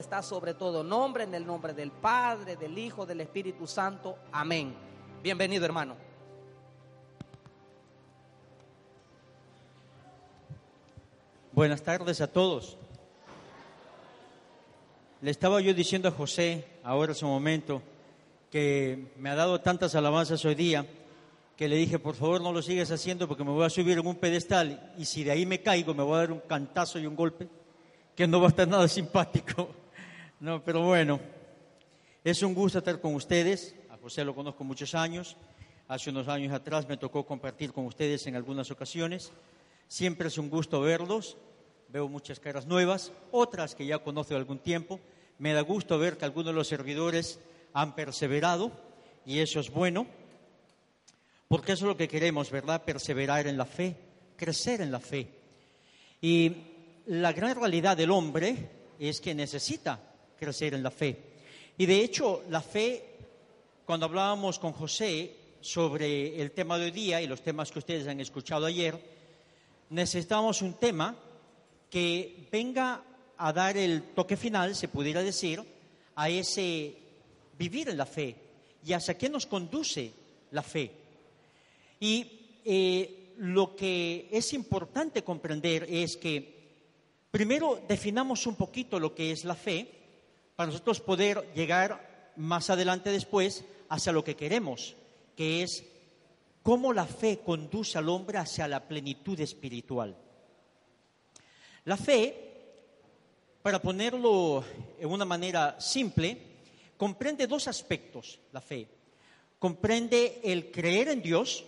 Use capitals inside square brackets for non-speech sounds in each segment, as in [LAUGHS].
Está sobre todo nombre, en el nombre del Padre, del Hijo, del Espíritu Santo. Amén. Bienvenido, hermano. Buenas tardes a todos. Le estaba yo diciendo a José, ahora es un momento, que me ha dado tantas alabanzas hoy día, que le dije, por favor no lo sigas haciendo porque me voy a subir en un pedestal y si de ahí me caigo me voy a dar un cantazo y un golpe, que no va a estar nada simpático. No, pero bueno, es un gusto estar con ustedes. A José lo conozco muchos años. Hace unos años atrás me tocó compartir con ustedes en algunas ocasiones. Siempre es un gusto verlos. Veo muchas caras nuevas, otras que ya conozco de algún tiempo. Me da gusto ver que algunos de los servidores han perseverado y eso es bueno, porque eso es lo que queremos, ¿verdad? Perseverar en la fe, crecer en la fe. Y la gran realidad del hombre es que necesita crecer en la fe. Y de hecho, la fe, cuando hablábamos con José sobre el tema de hoy día y los temas que ustedes han escuchado ayer, necesitamos un tema que venga a dar el toque final, se pudiera decir, a ese vivir en la fe y hacia qué nos conduce la fe. Y eh, lo que es importante comprender es que primero definamos un poquito lo que es la fe para nosotros poder llegar más adelante después hacia lo que queremos, que es cómo la fe conduce al hombre hacia la plenitud espiritual. La fe, para ponerlo en una manera simple, comprende dos aspectos, la fe. Comprende el creer en Dios,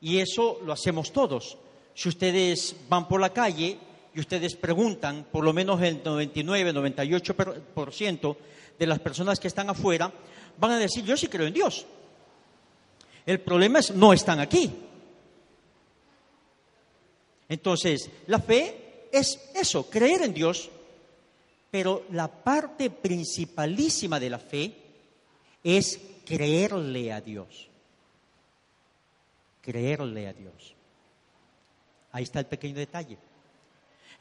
y eso lo hacemos todos. Si ustedes van por la calle y ustedes preguntan, por lo menos el 99, 98% de las personas que están afuera van a decir, yo sí creo en Dios. El problema es, no están aquí. Entonces, la fe es eso, creer en Dios, pero la parte principalísima de la fe es creerle a Dios. Creerle a Dios. Ahí está el pequeño detalle.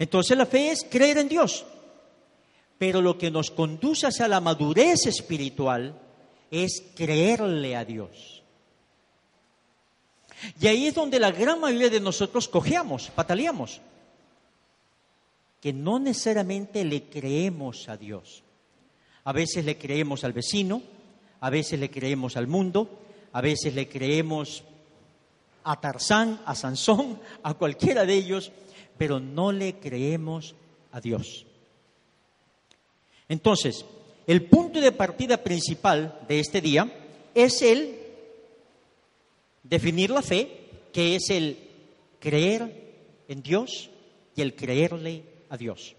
Entonces la fe es creer en Dios. Pero lo que nos conduce hacia la madurez espiritual es creerle a Dios. Y ahí es donde la gran mayoría de nosotros cojeamos, pataleamos. Que no necesariamente le creemos a Dios. A veces le creemos al vecino, a veces le creemos al mundo, a veces le creemos a Tarzán, a Sansón, a cualquiera de ellos, pero no le creemos a Dios. Entonces, el punto de partida principal de este día es el definir la fe, que es el creer en Dios y el creerle a Dios.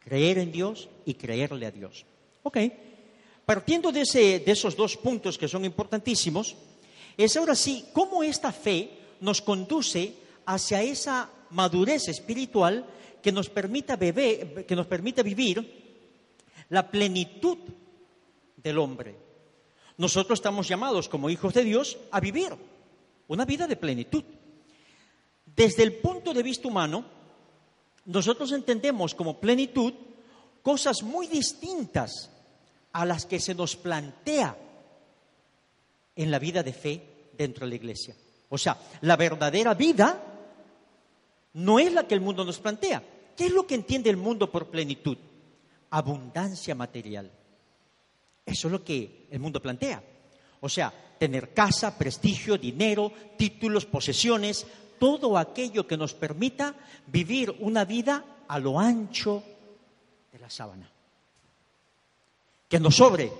Creer en Dios y creerle a Dios. Ok. Partiendo de, ese, de esos dos puntos que son importantísimos, es ahora sí cómo esta fe nos conduce hacia esa madurez espiritual que nos permita, beber, que nos permita vivir la plenitud del hombre. Nosotros estamos llamados como hijos de Dios a vivir una vida de plenitud. Desde el punto de vista humano, nosotros entendemos como plenitud cosas muy distintas a las que se nos plantea en la vida de fe dentro de la iglesia. O sea, la verdadera vida no es la que el mundo nos plantea. ¿Qué es lo que entiende el mundo por plenitud? Abundancia material. Eso es lo que el mundo plantea. O sea, tener casa, prestigio, dinero, títulos, posesiones, todo aquello que nos permita vivir una vida a lo ancho de la sábana. Que nos sobre,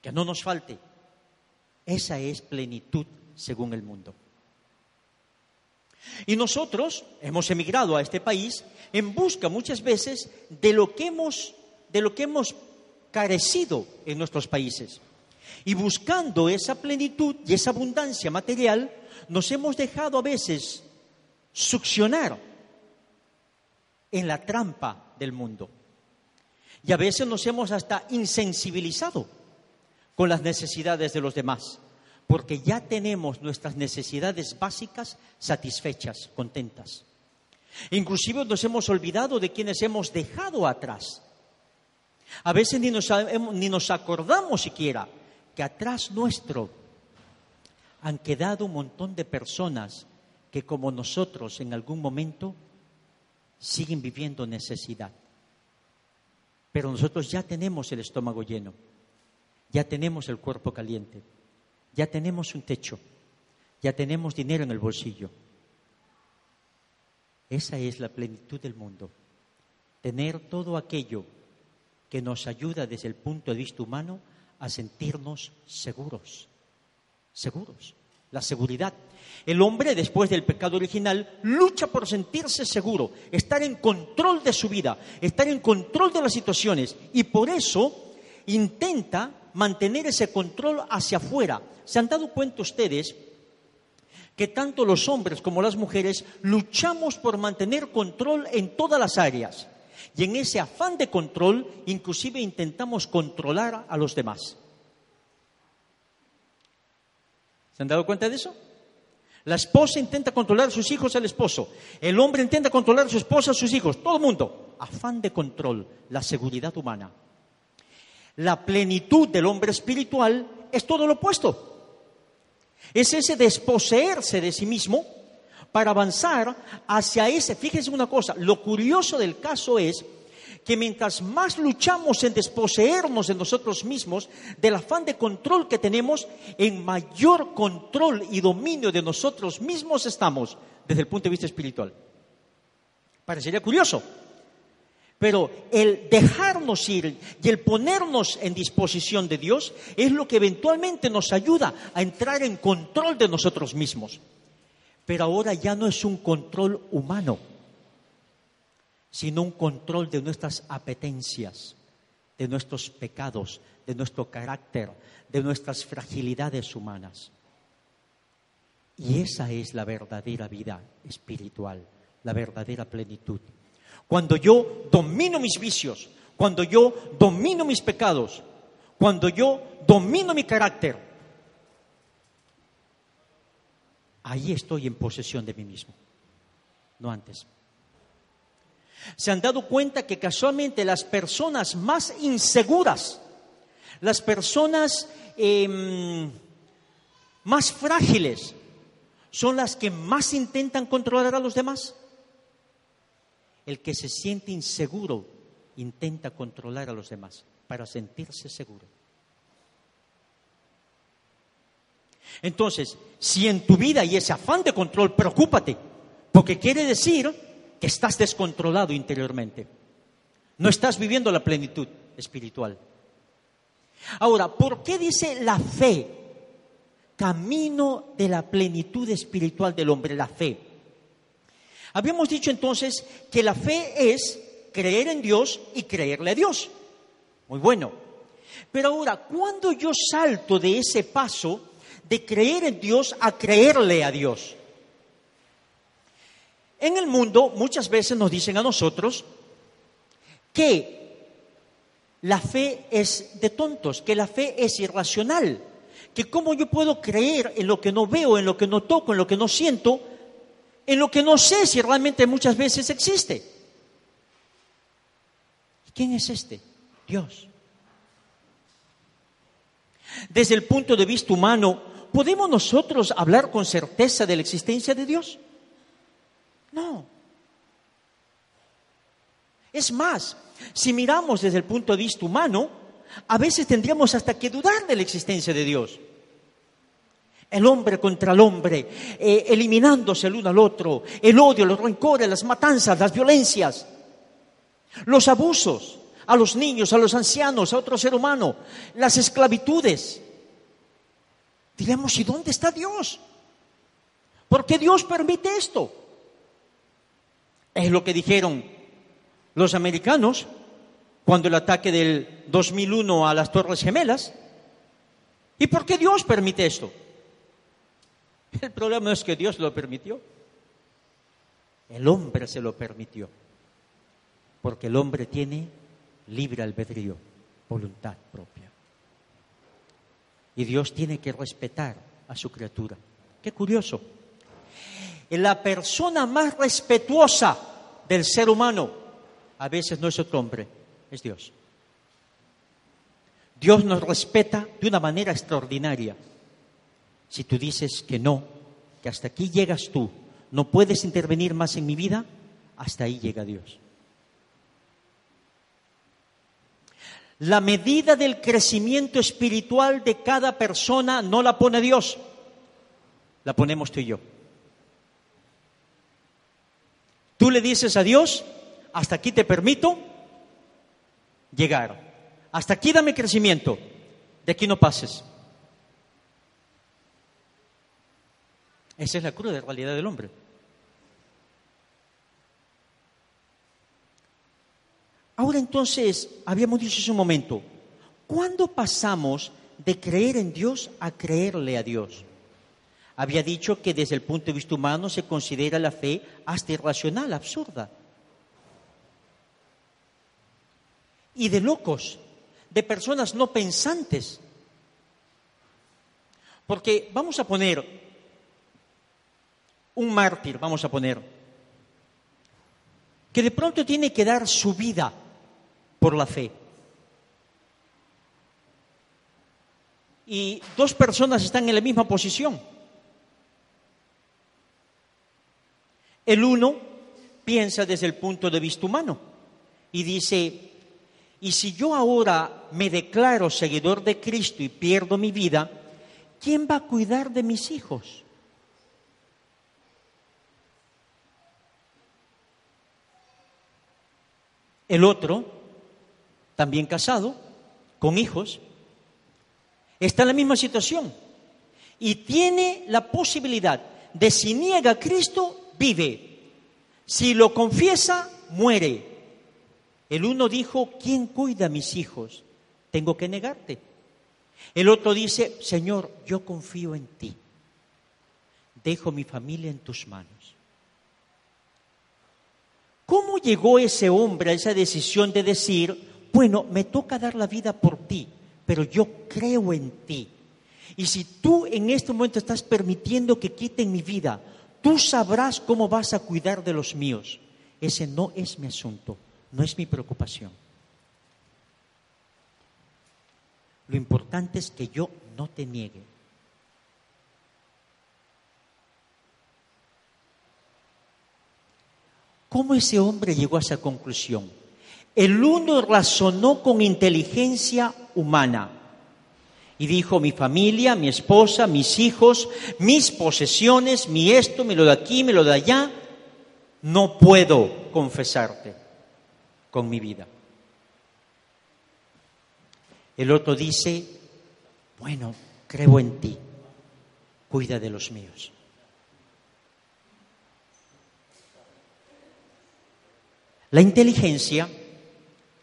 que no nos falte. Esa es plenitud según el mundo. Y nosotros hemos emigrado a este país en busca muchas veces de lo que hemos, de lo que hemos carecido en nuestros países. Y buscando esa plenitud y esa abundancia material, nos hemos dejado a veces succionar en la trampa del mundo. Y a veces nos hemos hasta insensibilizado con las necesidades de los demás, porque ya tenemos nuestras necesidades básicas satisfechas, contentas. Inclusive nos hemos olvidado de quienes hemos dejado atrás. A veces ni nos, ni nos acordamos siquiera que atrás nuestro han quedado un montón de personas que como nosotros en algún momento siguen viviendo necesidad. Pero nosotros ya tenemos el estómago lleno, ya tenemos el cuerpo caliente, ya tenemos un techo, ya tenemos dinero en el bolsillo. Esa es la plenitud del mundo, tener todo aquello que nos ayuda desde el punto de vista humano a sentirnos seguros, seguros, la seguridad. El hombre, después del pecado original, lucha por sentirse seguro, estar en control de su vida, estar en control de las situaciones y por eso intenta mantener ese control hacia afuera. ¿Se han dado cuenta ustedes que tanto los hombres como las mujeres luchamos por mantener control en todas las áreas? Y en ese afán de control, inclusive intentamos controlar a los demás. ¿Se han dado cuenta de eso? La esposa intenta controlar a sus hijos al esposo. El hombre intenta controlar a su esposa a sus hijos. Todo el mundo. Afán de control, la seguridad humana. La plenitud del hombre espiritual es todo lo opuesto. Es ese desposeerse de sí mismo para avanzar hacia ese. Fíjense una cosa, lo curioso del caso es que mientras más luchamos en desposeernos de nosotros mismos, del afán de control que tenemos, en mayor control y dominio de nosotros mismos estamos desde el punto de vista espiritual. Parecería curioso, pero el dejarnos ir y el ponernos en disposición de Dios es lo que eventualmente nos ayuda a entrar en control de nosotros mismos. Pero ahora ya no es un control humano sino un control de nuestras apetencias, de nuestros pecados, de nuestro carácter, de nuestras fragilidades humanas. Y esa es la verdadera vida espiritual, la verdadera plenitud. Cuando yo domino mis vicios, cuando yo domino mis pecados, cuando yo domino mi carácter, ahí estoy en posesión de mí mismo, no antes. Se han dado cuenta que casualmente las personas más inseguras, las personas em, más frágiles, son las que más intentan controlar a los demás. El que se siente inseguro intenta controlar a los demás para sentirse seguro. Entonces, si en tu vida hay ese afán de control, preocúpate, porque quiere decir que estás descontrolado interiormente. No estás viviendo la plenitud espiritual. Ahora, ¿por qué dice la fe? Camino de la plenitud espiritual del hombre, la fe. Habíamos dicho entonces que la fe es creer en Dios y creerle a Dios. Muy bueno. Pero ahora, ¿cuándo yo salto de ese paso de creer en Dios a creerle a Dios? En el mundo muchas veces nos dicen a nosotros que la fe es de tontos, que la fe es irracional, que cómo yo puedo creer en lo que no veo, en lo que no toco, en lo que no siento, en lo que no sé si realmente muchas veces existe. ¿Quién es este? Dios. Desde el punto de vista humano, ¿podemos nosotros hablar con certeza de la existencia de Dios? No. Es más, si miramos desde el punto de vista humano, a veces tendríamos hasta que dudar de la existencia de Dios. El hombre contra el hombre, eh, eliminándose el uno al otro, el odio, los rencores, las matanzas, las violencias, los abusos a los niños, a los ancianos, a otro ser humano, las esclavitudes. Diremos, ¿y dónde está Dios? ¿Por qué Dios permite esto? Es lo que dijeron los americanos cuando el ataque del 2001 a las Torres Gemelas. ¿Y por qué Dios permite esto? El problema es que Dios lo permitió. El hombre se lo permitió. Porque el hombre tiene libre albedrío, voluntad propia. Y Dios tiene que respetar a su criatura. Qué curioso. La persona más respetuosa del ser humano a veces no es otro hombre, es Dios. Dios nos respeta de una manera extraordinaria. Si tú dices que no, que hasta aquí llegas tú, no puedes intervenir más en mi vida, hasta ahí llega Dios. La medida del crecimiento espiritual de cada persona no la pone Dios, la ponemos tú y yo. Tú le dices a Dios, hasta aquí te permito llegar, hasta aquí dame crecimiento, de aquí no pases. Esa es la cruda realidad del hombre. Ahora entonces, habíamos dicho hace un momento, ¿cuándo pasamos de creer en Dios a creerle a Dios? Había dicho que desde el punto de vista humano se considera la fe hasta irracional, absurda. Y de locos, de personas no pensantes. Porque vamos a poner un mártir, vamos a poner, que de pronto tiene que dar su vida por la fe. Y dos personas están en la misma posición. El uno piensa desde el punto de vista humano y dice, y si yo ahora me declaro seguidor de Cristo y pierdo mi vida, ¿quién va a cuidar de mis hijos? El otro también casado, con hijos, está en la misma situación y tiene la posibilidad de si niega a Cristo, vive. Si lo confiesa, muere. El uno dijo, ¿quién cuida a mis hijos? Tengo que negarte. El otro dice, Señor, yo confío en ti. Dejo mi familia en tus manos. ¿Cómo llegó ese hombre a esa decisión de decir, bueno, me toca dar la vida por ti, pero yo creo en ti. Y si tú en este momento estás permitiendo que quiten mi vida, tú sabrás cómo vas a cuidar de los míos. Ese no es mi asunto, no es mi preocupación. Lo importante es que yo no te niegue. ¿Cómo ese hombre llegó a esa conclusión? El uno razonó con inteligencia humana y dijo, mi familia, mi esposa, mis hijos, mis posesiones, mi esto, me lo de aquí, me lo de allá, no puedo confesarte con mi vida. El otro dice, bueno, creo en ti, cuida de los míos. La inteligencia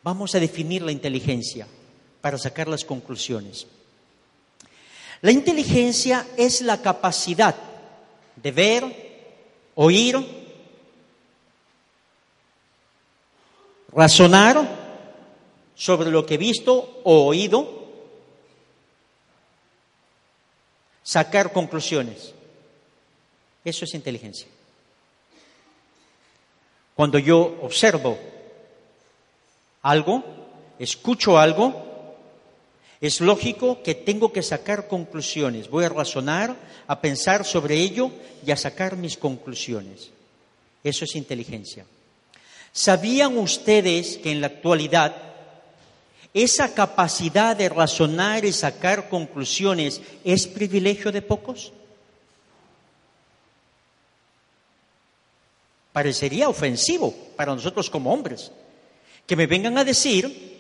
Vamos a definir la inteligencia para sacar las conclusiones. La inteligencia es la capacidad de ver, oír, razonar sobre lo que he visto o oído, sacar conclusiones. Eso es inteligencia. Cuando yo observo algo, escucho algo, es lógico que tengo que sacar conclusiones. Voy a razonar, a pensar sobre ello y a sacar mis conclusiones. Eso es inteligencia. ¿Sabían ustedes que en la actualidad esa capacidad de razonar y sacar conclusiones es privilegio de pocos? Parecería ofensivo para nosotros como hombres que me vengan a decir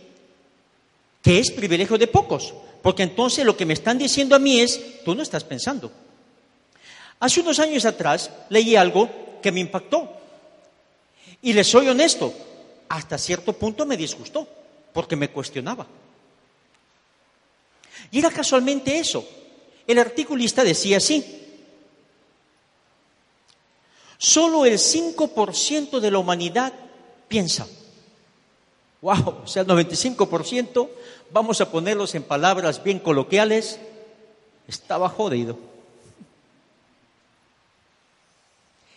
que es privilegio de pocos, porque entonces lo que me están diciendo a mí es, tú no estás pensando. Hace unos años atrás leí algo que me impactó y les soy honesto, hasta cierto punto me disgustó, porque me cuestionaba. Y era casualmente eso. El articulista decía así. Solo el 5% de la humanidad piensa. Wow, o sea, el 95%, vamos a ponerlos en palabras bien coloquiales, estaba jodido.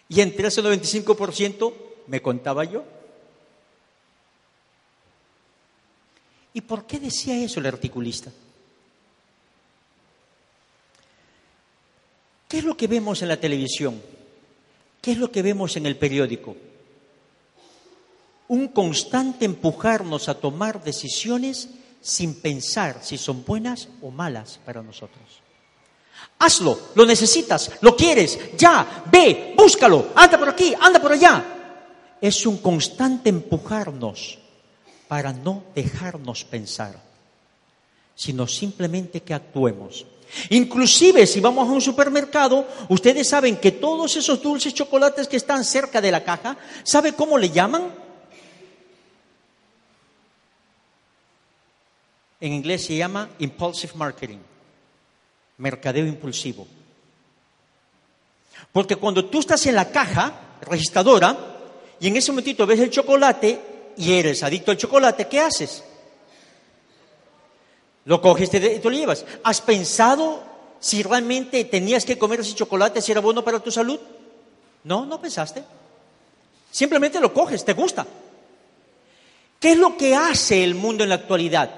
Y entre ese 95% me contaba yo. ¿Y por qué decía eso el articulista? ¿Qué es lo que vemos en la televisión? ¿Qué es lo que vemos en el periódico? Un constante empujarnos a tomar decisiones sin pensar si son buenas o malas para nosotros. Hazlo, lo necesitas, lo quieres, ya, ve, búscalo, anda por aquí, anda por allá. Es un constante empujarnos para no dejarnos pensar, sino simplemente que actuemos. Inclusive si vamos a un supermercado, ustedes saben que todos esos dulces chocolates que están cerca de la caja, ¿sabe cómo le llaman? En inglés se llama impulsive marketing, mercadeo impulsivo. Porque cuando tú estás en la caja registradora y en ese momentito ves el chocolate y eres adicto al chocolate, ¿qué haces? Lo coges y te lo llevas. ¿Has pensado si realmente tenías que comer ese chocolate, si era bueno para tu salud? No, no pensaste. Simplemente lo coges, te gusta. ¿Qué es lo que hace el mundo en la actualidad?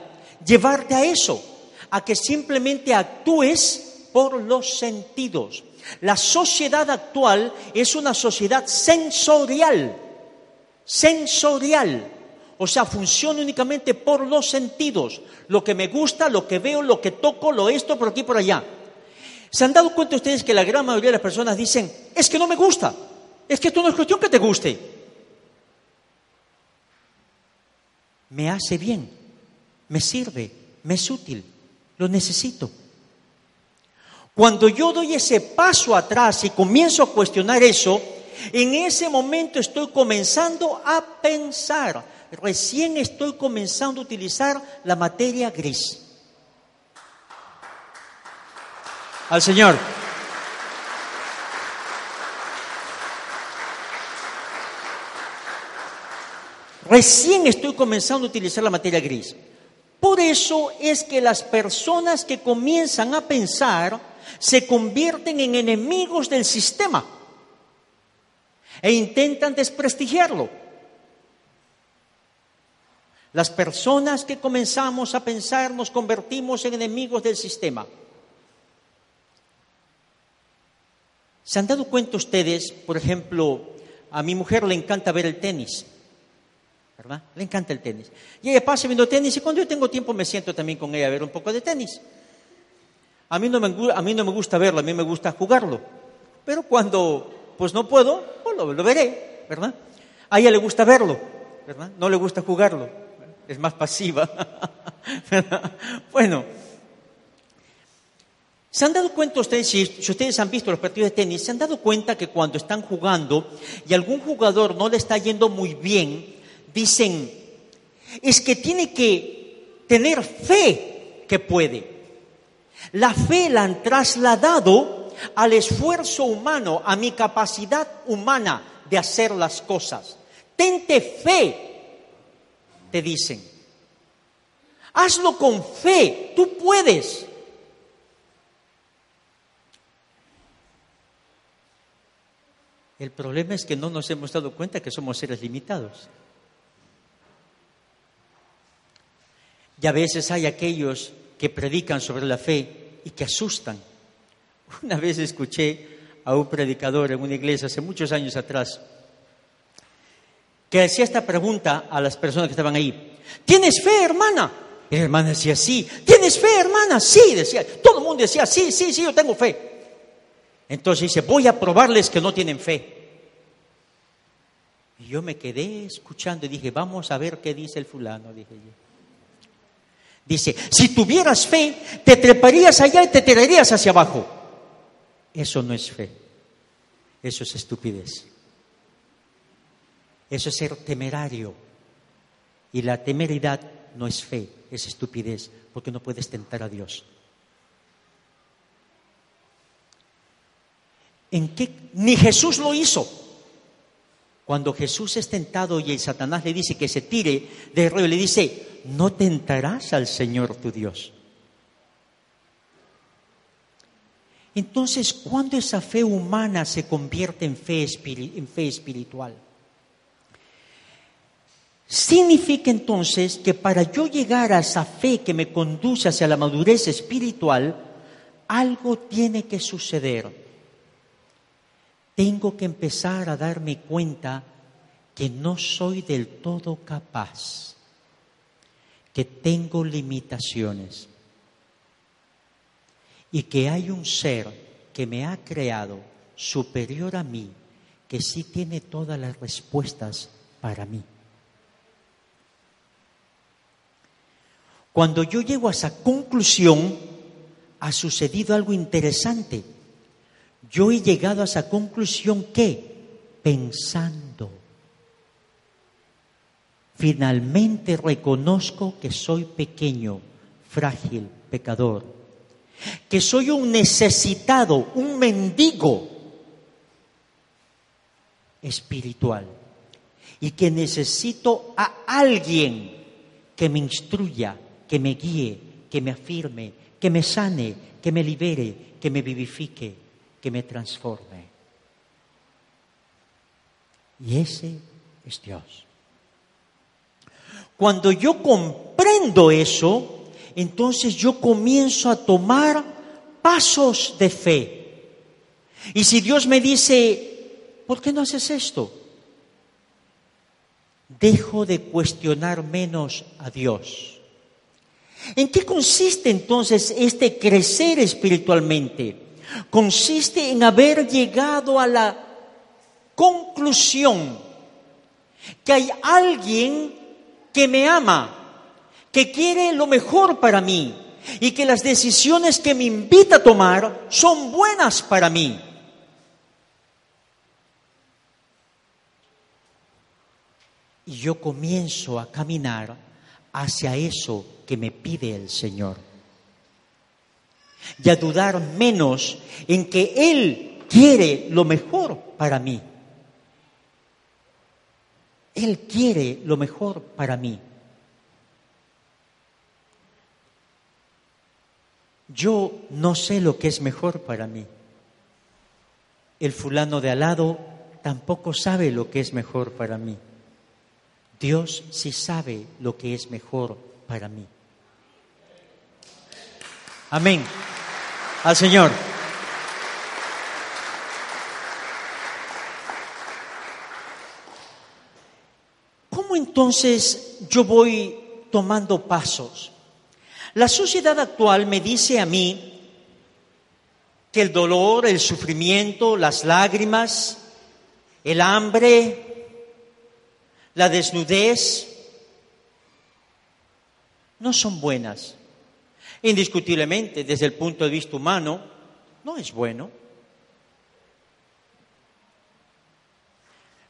Llevarte a eso, a que simplemente actúes por los sentidos. La sociedad actual es una sociedad sensorial sensorial, o sea, funciona únicamente por los sentidos, lo que me gusta, lo que veo, lo que toco, lo esto, por aquí, por allá. ¿Se han dado cuenta ustedes que la gran mayoría de las personas dicen, es que no me gusta, es que esto no es cuestión que te guste? Me hace bien, me sirve, me es útil, lo necesito. Cuando yo doy ese paso atrás y comienzo a cuestionar eso, en ese momento estoy comenzando a pensar, recién estoy comenzando a utilizar la materia gris. Al Señor. Recién estoy comenzando a utilizar la materia gris. Por eso es que las personas que comienzan a pensar se convierten en enemigos del sistema e intentan desprestigiarlo. Las personas que comenzamos a pensar nos convertimos en enemigos del sistema. ¿Se han dado cuenta ustedes, por ejemplo, a mi mujer le encanta ver el tenis? ¿Verdad? Le encanta el tenis. Y ella pasa viendo tenis y cuando yo tengo tiempo me siento también con ella a ver un poco de tenis. A mí no me, a mí no me gusta verlo, a mí me gusta jugarlo. Pero cuando pues no puedo, pues lo, veré, ¿verdad? A ella le gusta verlo, ¿verdad? No le gusta jugarlo, es más pasiva. bueno, ¿se han dado cuenta ustedes, si, ustedes han visto los partidos de tenis, se han dado cuenta que cuando están jugando y algún jugador no le está yendo muy bien, dicen, es que tiene que tener fe que puede. La fe la han trasladado al esfuerzo humano, a mi capacidad humana de hacer las cosas. Tente fe, te dicen. Hazlo con fe, tú puedes. El problema es que no nos hemos dado cuenta que somos seres limitados. Y a veces hay aquellos que predican sobre la fe y que asustan. Una vez escuché a un predicador en una iglesia hace muchos años atrás que hacía esta pregunta a las personas que estaban ahí. ¿Tienes fe, hermana? Y la hermana decía, sí. ¿Tienes fe, hermana? Sí, decía. Todo el mundo decía, sí, sí, sí, yo tengo fe. Entonces dice, voy a probarles que no tienen fe. Y yo me quedé escuchando y dije, vamos a ver qué dice el fulano, dije yo. Dice, si tuvieras fe, te treparías allá y te tirarías hacia abajo. Eso no es fe, eso es estupidez. Eso es ser temerario. Y la temeridad no es fe, es estupidez, porque no puedes tentar a Dios. ¿En qué? Ni Jesús lo hizo. Cuando Jesús es tentado y el Satanás le dice que se tire del río, le dice, no tentarás al Señor tu Dios. Entonces, ¿cuándo esa fe humana se convierte en fe, en fe espiritual? Significa entonces que para yo llegar a esa fe que me conduce hacia la madurez espiritual, algo tiene que suceder. Tengo que empezar a darme cuenta que no soy del todo capaz, que tengo limitaciones y que hay un ser que me ha creado superior a mí, que sí tiene todas las respuestas para mí. Cuando yo llego a esa conclusión, ha sucedido algo interesante. Yo he llegado a esa conclusión que, pensando, finalmente reconozco que soy pequeño, frágil, pecador. Que soy un necesitado, un mendigo espiritual. Y que necesito a alguien que me instruya, que me guíe, que me afirme, que me sane, que me libere, que me vivifique, que me transforme. Y ese es Dios. Cuando yo comprendo eso, entonces yo comienzo a tomar pasos de fe. Y si Dios me dice, ¿por qué no haces esto? Dejo de cuestionar menos a Dios. ¿En qué consiste entonces este crecer espiritualmente? Consiste en haber llegado a la conclusión que hay alguien que me ama que quiere lo mejor para mí y que las decisiones que me invita a tomar son buenas para mí. Y yo comienzo a caminar hacia eso que me pide el Señor. Y a dudar menos en que Él quiere lo mejor para mí. Él quiere lo mejor para mí. Yo no sé lo que es mejor para mí. El fulano de al lado tampoco sabe lo que es mejor para mí. Dios sí sabe lo que es mejor para mí. Amén. Al Señor. ¿Cómo entonces yo voy tomando pasos? La sociedad actual me dice a mí que el dolor, el sufrimiento, las lágrimas, el hambre, la desnudez, no son buenas. Indiscutiblemente, desde el punto de vista humano, no es bueno.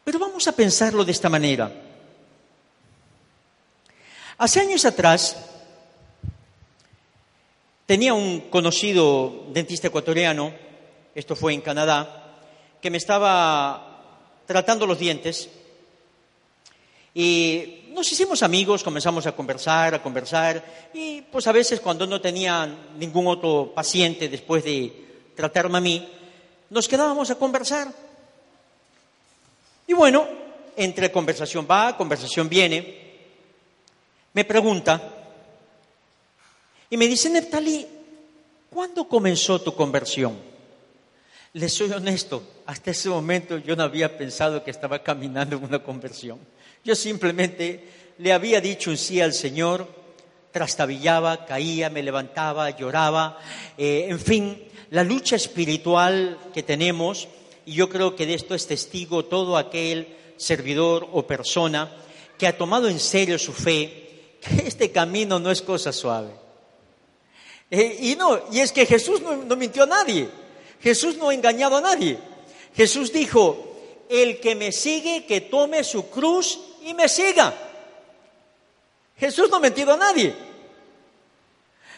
Pero vamos a pensarlo de esta manera. Hace años atrás, Tenía un conocido dentista ecuatoriano, esto fue en Canadá, que me estaba tratando los dientes y nos hicimos amigos, comenzamos a conversar, a conversar y pues a veces cuando no tenía ningún otro paciente después de tratarme a mí, nos quedábamos a conversar. Y bueno, entre conversación va, conversación viene, me pregunta, y me dice, Neftali, ¿cuándo comenzó tu conversión? Le soy honesto, hasta ese momento yo no había pensado que estaba caminando en una conversión. Yo simplemente le había dicho un sí al Señor, trastabillaba, caía, me levantaba, lloraba, eh, en fin, la lucha espiritual que tenemos, y yo creo que de esto es testigo todo aquel servidor o persona que ha tomado en serio su fe, que este camino no es cosa suave. Eh, y no, y es que Jesús no, mintió a nadie. Jesús no ha engañado a nadie. Jesús dijo, el que me sigue, que tome su cruz y me siga. Jesús no ha mentido a nadie.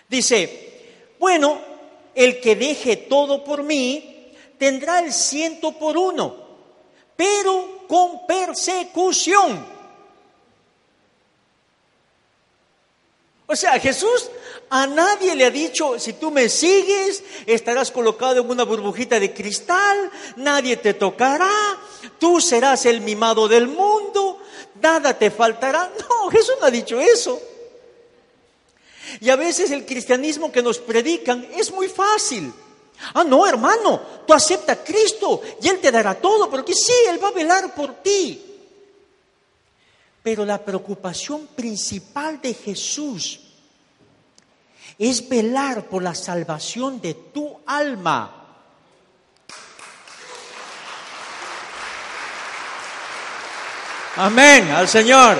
Dice, bueno, el que deje todo por mí tendrá el ciento por uno, pero con persecución. O sea, Jesús a nadie le ha dicho, si tú me sigues, estarás colocado en una burbujita de cristal, nadie te tocará, tú serás el mimado del mundo, nada te faltará. No, Jesús no ha dicho eso. Y a veces el cristianismo que nos predican es muy fácil. Ah, no, hermano, tú acepta a Cristo y Él te dará todo, porque sí, Él va a velar por ti. Pero la preocupación principal de Jesús es velar por la salvación de tu alma. Amén, al Señor.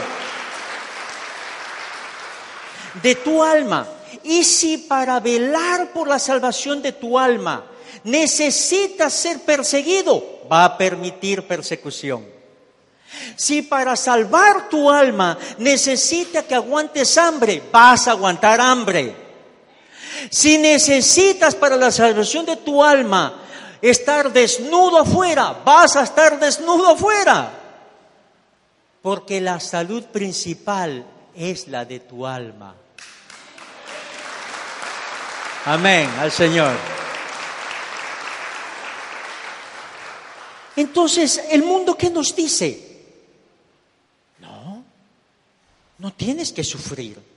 De tu alma. Y si para velar por la salvación de tu alma necesitas ser perseguido, va a permitir persecución. Si para salvar tu alma necesita que aguantes hambre, vas a aguantar hambre. Si necesitas para la salvación de tu alma estar desnudo afuera, vas a estar desnudo afuera. Porque la salud principal es la de tu alma. Amén, al Señor. Entonces, ¿el mundo qué nos dice? No, no tienes que sufrir.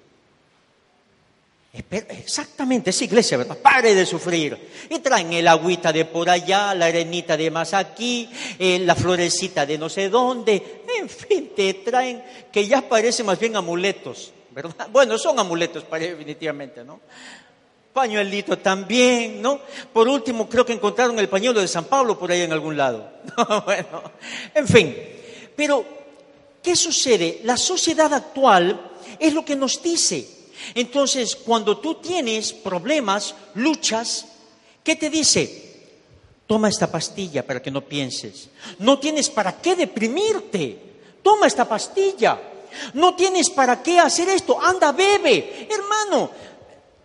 Exactamente, es iglesia, ¿verdad? Pare de sufrir. Y traen el agüita de por allá, la arenita de más aquí, eh, la florecita de no sé dónde. En fin, te traen que ya parecen más bien amuletos, ¿verdad? [LAUGHS] Bueno, son amuletos, definitivamente, ¿no? Pañuelito también, ¿no? Por último, creo que encontraron el pañuelo de San Pablo por ahí en algún lado. [LAUGHS] bueno, en fin. Pero, ¿qué sucede? La sociedad actual es lo que nos dice entonces, cuando tú tienes problemas, luchas, ¿qué te dice? Toma esta pastilla para que no pienses. No tienes para qué deprimirte. Toma esta pastilla. No tienes para qué hacer esto. Anda, bebe. Hermano,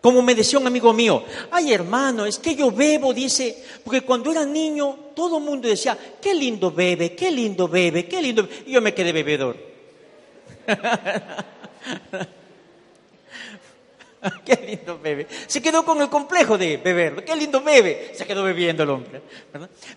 como me decía un amigo mío, ay hermano, es que yo bebo, dice, porque cuando era niño todo el mundo decía, qué lindo bebe, qué lindo bebe, qué lindo. Y yo me quedé bebedor. [LAUGHS] [LAUGHS] Qué lindo bebe. Se quedó con el complejo de beber. Qué lindo bebe. Se quedó bebiendo el hombre.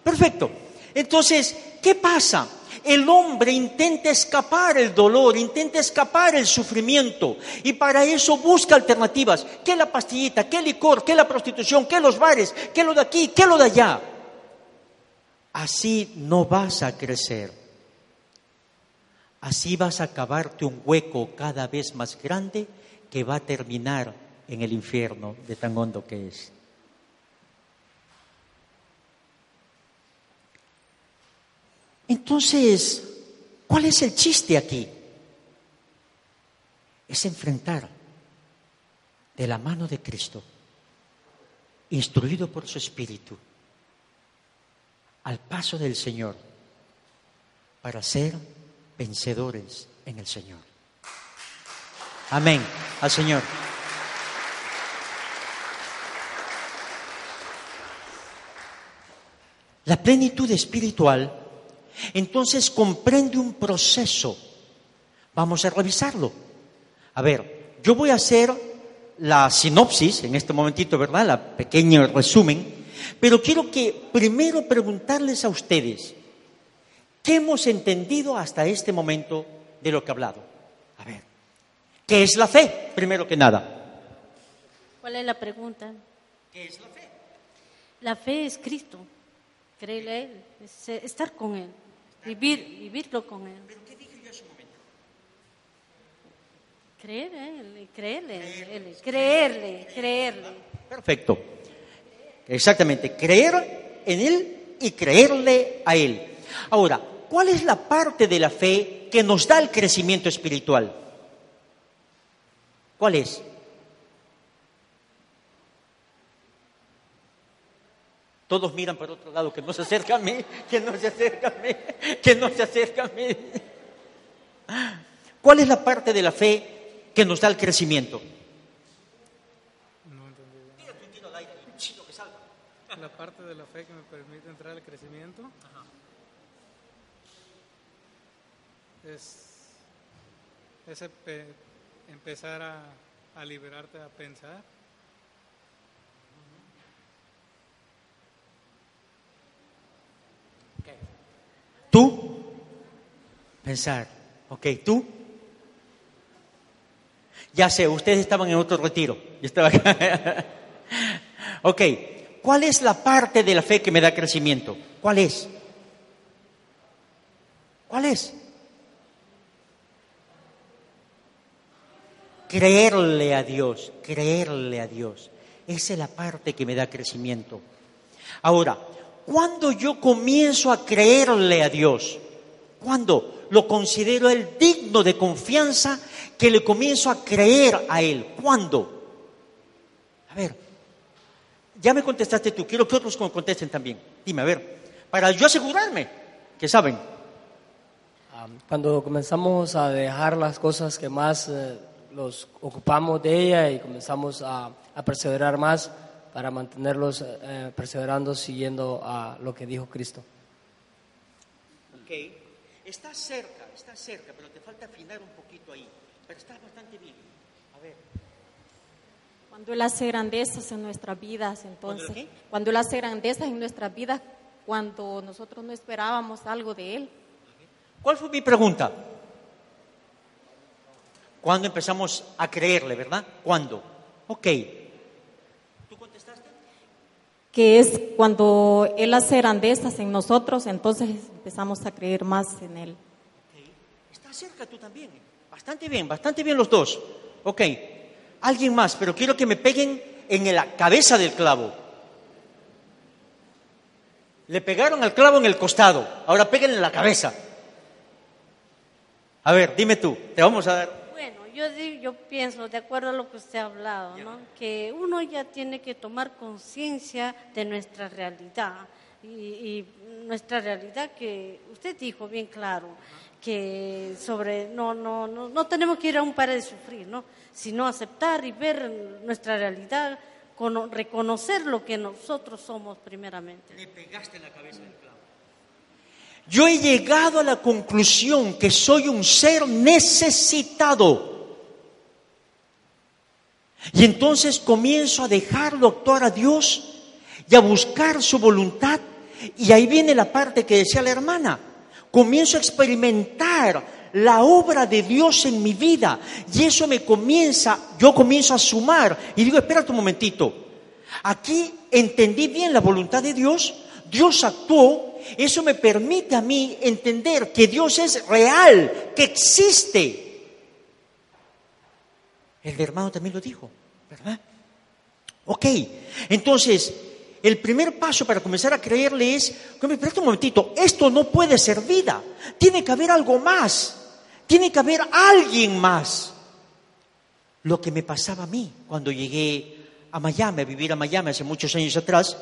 Perfecto. Entonces, ¿qué pasa? El hombre intenta escapar el dolor, intenta escapar el sufrimiento y para eso busca alternativas. ¿Qué la pastillita? ¿Qué licor? ¿Qué la prostitución? ¿Qué los bares? ¿Qué lo de aquí? ¿Qué lo de allá? Así no vas a crecer. Así vas a cavarte un hueco cada vez más grande que va a terminar en el infierno de tan hondo que es. Entonces, ¿cuál es el chiste aquí? Es enfrentar de la mano de Cristo, instruido por su Espíritu, al paso del Señor, para ser vencedores en el Señor. Amén. Al Señor. La plenitud espiritual entonces comprende un proceso. Vamos a revisarlo. A ver, yo voy a hacer la sinopsis en este momentito, ¿verdad? La pequeño resumen, pero quiero que primero preguntarles a ustedes, ¿qué hemos entendido hasta este momento de lo que he hablado? ¿Qué es la fe? Primero que nada. ¿Cuál es la pregunta? ¿Qué es la fe? La fe es Cristo. Creerle a Él, eh, estar con Él, vivir, vivirlo con Él. ¿Pero qué dije yo hace un momento? Creer Él, creerle, creerle, creerle. Perfecto. Exactamente, creer en Él y creerle a Él. Ahora, ¿cuál es la parte de la fe que nos da el crecimiento espiritual? ¿Cuál es? Todos miran por otro lado, que no se acerca a mí, que no se acerca a mí, que no se acerca a mí. ¿Cuál es la parte de la fe que nos da el crecimiento? No entendí. La parte de la fe que me permite entrar al crecimiento es ese pe- empezar a, a liberarte a pensar. Tú, pensar. Ok, tú. Ya sé, ustedes estaban en otro retiro. Yo estaba acá. [LAUGHS] ok, ¿cuál es la parte de la fe que me da crecimiento? ¿Cuál es? ¿Cuál es? Creerle a Dios, creerle a Dios. Esa es la parte que me da crecimiento. Ahora, cuando yo comienzo a creerle a Dios, cuando lo considero Él digno de confianza, que le comienzo a creer a Él. ¿Cuándo? A ver, ya me contestaste tú, quiero que otros me contesten también. Dime, a ver, para yo asegurarme que saben. Cuando comenzamos a dejar las cosas que más eh, los ocupamos de ella y comenzamos a, a perseverar más para mantenerlos eh, perseverando siguiendo a lo que dijo Cristo. Ok, estás cerca, estás cerca, pero te falta afinar un poquito ahí. Pero estás bastante bien. A ver, Cuando Él hace grandezas en nuestras vidas, ¿Cuándo entonces, qué? cuando Él hace grandezas en nuestras vidas, cuando nosotros no esperábamos algo de Él. ¿cuál fue mi pregunta? ¿Cuándo empezamos a creerle, verdad? ¿Cuándo? Ok. ¿Tú contestaste? Que es cuando Él hace grandezas en nosotros, entonces empezamos a creer más en Él. Estás cerca tú también. Bastante bien, bastante bien los dos. Ok. Alguien más, pero quiero que me peguen en la cabeza del clavo. Le pegaron al clavo en el costado, ahora peguen en la cabeza. A ver, dime tú, te vamos a dar. Yo, yo pienso, de acuerdo a lo que usted ha hablado, ¿no? que uno ya tiene que tomar conciencia de nuestra realidad. Y, y nuestra realidad que usted dijo bien claro, que sobre, no, no, no, no tenemos que ir a un par de sufrir, ¿no? sino aceptar y ver nuestra realidad, cono- reconocer lo que nosotros somos primeramente. Le pegaste en la cabeza del clavo. Yo he llegado a la conclusión que soy un ser necesitado. Y entonces comienzo a dejarlo actuar a Dios y a buscar su voluntad. Y ahí viene la parte que decía la hermana. Comienzo a experimentar la obra de Dios en mi vida. Y eso me comienza, yo comienzo a sumar. Y digo, espérate un momentito. Aquí entendí bien la voluntad de Dios. Dios actuó. Eso me permite a mí entender que Dios es real, que existe. El hermano también lo dijo, ¿verdad? Ok, entonces, el primer paso para comenzar a creerle es, espérate un momentito, esto no puede ser vida, tiene que haber algo más, tiene que haber alguien más. Lo que me pasaba a mí cuando llegué a Miami, a vivir a Miami hace muchos años atrás.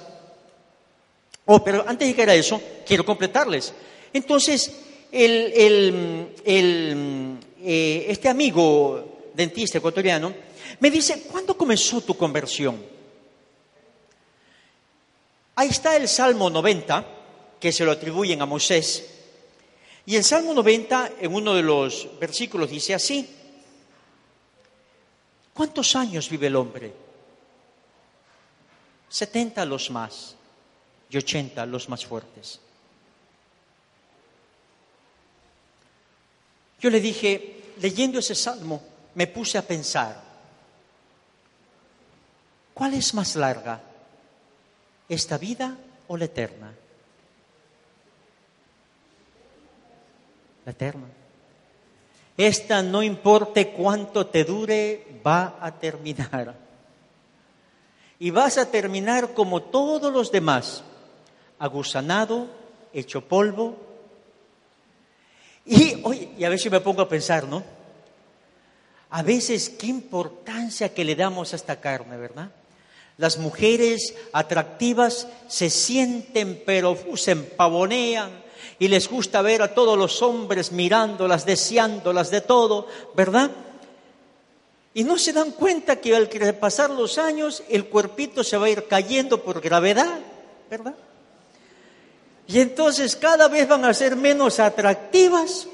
Oh, pero antes de llegar a eso, quiero completarles. Entonces, el- el, eh, este amigo dentista ecuatoriano me dice, ¿cuándo comenzó tu conversión? Ahí está el Salmo 90, que se lo atribuyen a Moisés. Y el Salmo 90, en uno de los versículos, dice así, ¿cuántos años vive el hombre? 70 los más y 80 los más fuertes. Yo le dije, leyendo ese salmo, me puse a pensar, ¿cuál es más larga? ¿Esta vida o la eterna? La eterna. Esta, no importe cuánto te dure, va a terminar. Y vas a terminar como todos los demás, agusanado, hecho polvo. Y, oye, y a veces me pongo a pensar, ¿no? A veces qué importancia que le damos a esta carne, ¿verdad? Las mujeres atractivas se sienten, pero se empavonean y les gusta ver a todos los hombres mirándolas, deseándolas de todo, ¿verdad? Y no se dan cuenta que al pasar los años el cuerpito se va a ir cayendo por gravedad, ¿verdad? Y entonces cada vez van a ser menos atractivas,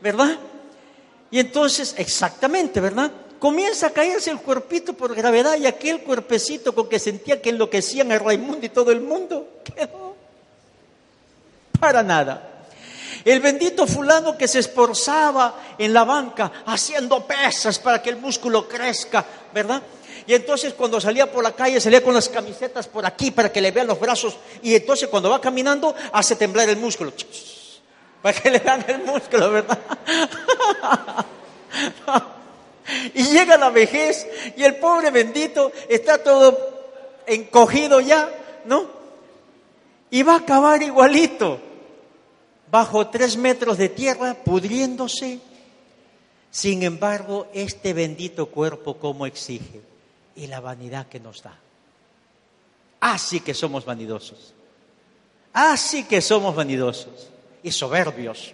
¿verdad? Y entonces, exactamente, ¿verdad? Comienza a caerse el cuerpito por gravedad y aquel cuerpecito con que sentía que enloquecían a Raimundo y todo el mundo quedó para nada. El bendito fulano que se esforzaba en la banca haciendo pesas para que el músculo crezca, ¿verdad? Y entonces cuando salía por la calle salía con las camisetas por aquí para que le vean los brazos y entonces cuando va caminando hace temblar el músculo. Para que [LAUGHS] le vean el músculo, ¿verdad? Y llega la vejez y el pobre bendito está todo encogido ya, ¿no? Y va a acabar igualito, bajo tres metros de tierra, pudriéndose. Sin embargo, este bendito cuerpo, ¿cómo exige? Y la vanidad que nos da. Así que somos vanidosos. Así que somos vanidosos y soberbios.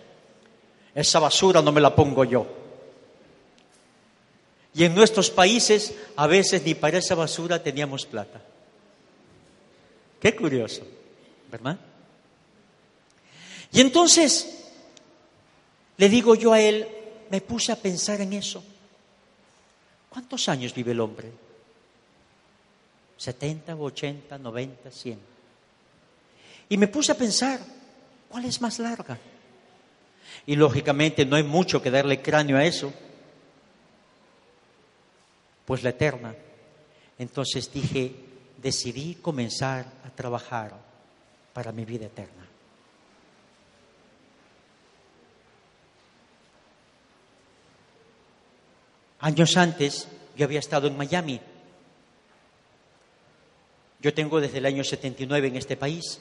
Esa basura no me la pongo yo. Y en nuestros países a veces ni para esa basura teníamos plata. Qué curioso, ¿verdad? Y entonces le digo yo a él, me puse a pensar en eso. ¿Cuántos años vive el hombre? ¿70, 80, 90, 100? Y me puse a pensar, ¿cuál es más larga? Y lógicamente no hay mucho que darle cráneo a eso pues la eterna. Entonces dije, decidí comenzar a trabajar para mi vida eterna. Años antes yo había estado en Miami. Yo tengo desde el año 79 en este país.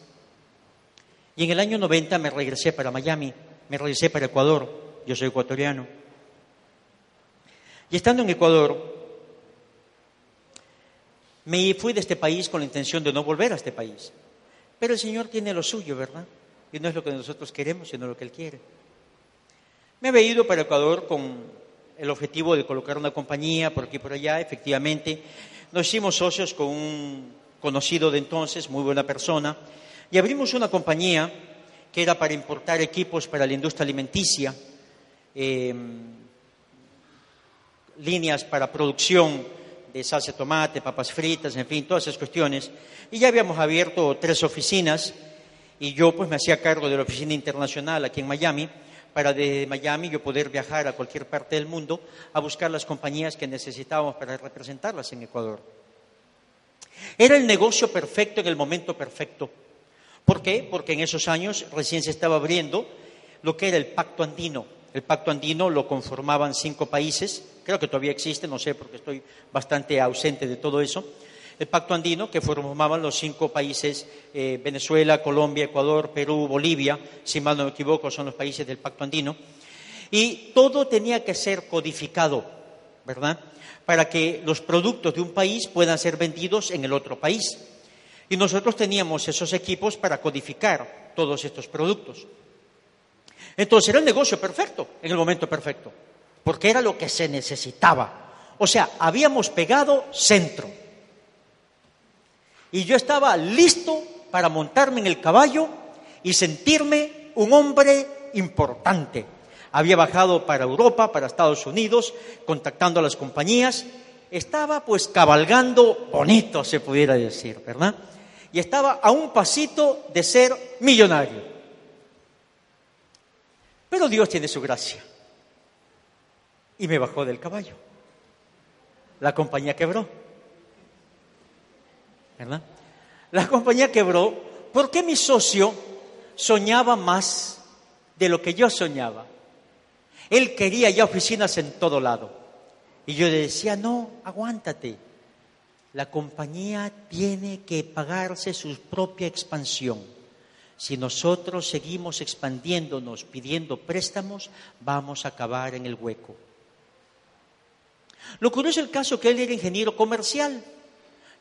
Y en el año 90 me regresé para Miami, me regresé para Ecuador, yo soy ecuatoriano. Y estando en Ecuador, me fui de este país con la intención de no volver a este país. Pero el Señor tiene lo suyo, ¿verdad? Y no es lo que nosotros queremos, sino lo que Él quiere. Me había ido para Ecuador con el objetivo de colocar una compañía por aquí y por allá. Efectivamente, nos hicimos socios con un conocido de entonces, muy buena persona, y abrimos una compañía que era para importar equipos para la industria alimenticia, em, líneas para producción de salsa de tomate, papas fritas, en fin, todas esas cuestiones. Y ya habíamos abierto tres oficinas y yo pues me hacía cargo de la oficina internacional aquí en Miami para de Miami yo poder viajar a cualquier parte del mundo a buscar las compañías que necesitábamos para representarlas en Ecuador. Era el negocio perfecto en el momento perfecto. ¿Por qué? Porque en esos años recién se estaba abriendo lo que era el Pacto Andino. El Pacto Andino lo conformaban cinco países, creo que todavía existe, no sé porque estoy bastante ausente de todo eso. El Pacto Andino, que formaban los cinco países, eh, Venezuela, Colombia, Ecuador, Perú, Bolivia, si mal no me equivoco, son los países del Pacto Andino. Y todo tenía que ser codificado, ¿verdad? Para que los productos de un país puedan ser vendidos en el otro país. Y nosotros teníamos esos equipos para codificar todos estos productos. Entonces era el negocio perfecto, en el momento perfecto, porque era lo que se necesitaba. O sea, habíamos pegado centro. Y yo estaba listo para montarme en el caballo y sentirme un hombre importante. Había bajado para Europa, para Estados Unidos, contactando a las compañías. Estaba pues cabalgando bonito, se pudiera decir, ¿verdad? Y estaba a un pasito de ser millonario. Pero Dios tiene su gracia. Y me bajó del caballo. La compañía quebró. ¿Verdad? La compañía quebró porque mi socio soñaba más de lo que yo soñaba. Él quería ya oficinas en todo lado. Y yo le decía, no, aguántate. La compañía tiene que pagarse su propia expansión. Si nosotros seguimos expandiéndonos pidiendo préstamos, vamos a acabar en el hueco. Lo curioso es el caso que él era ingeniero comercial.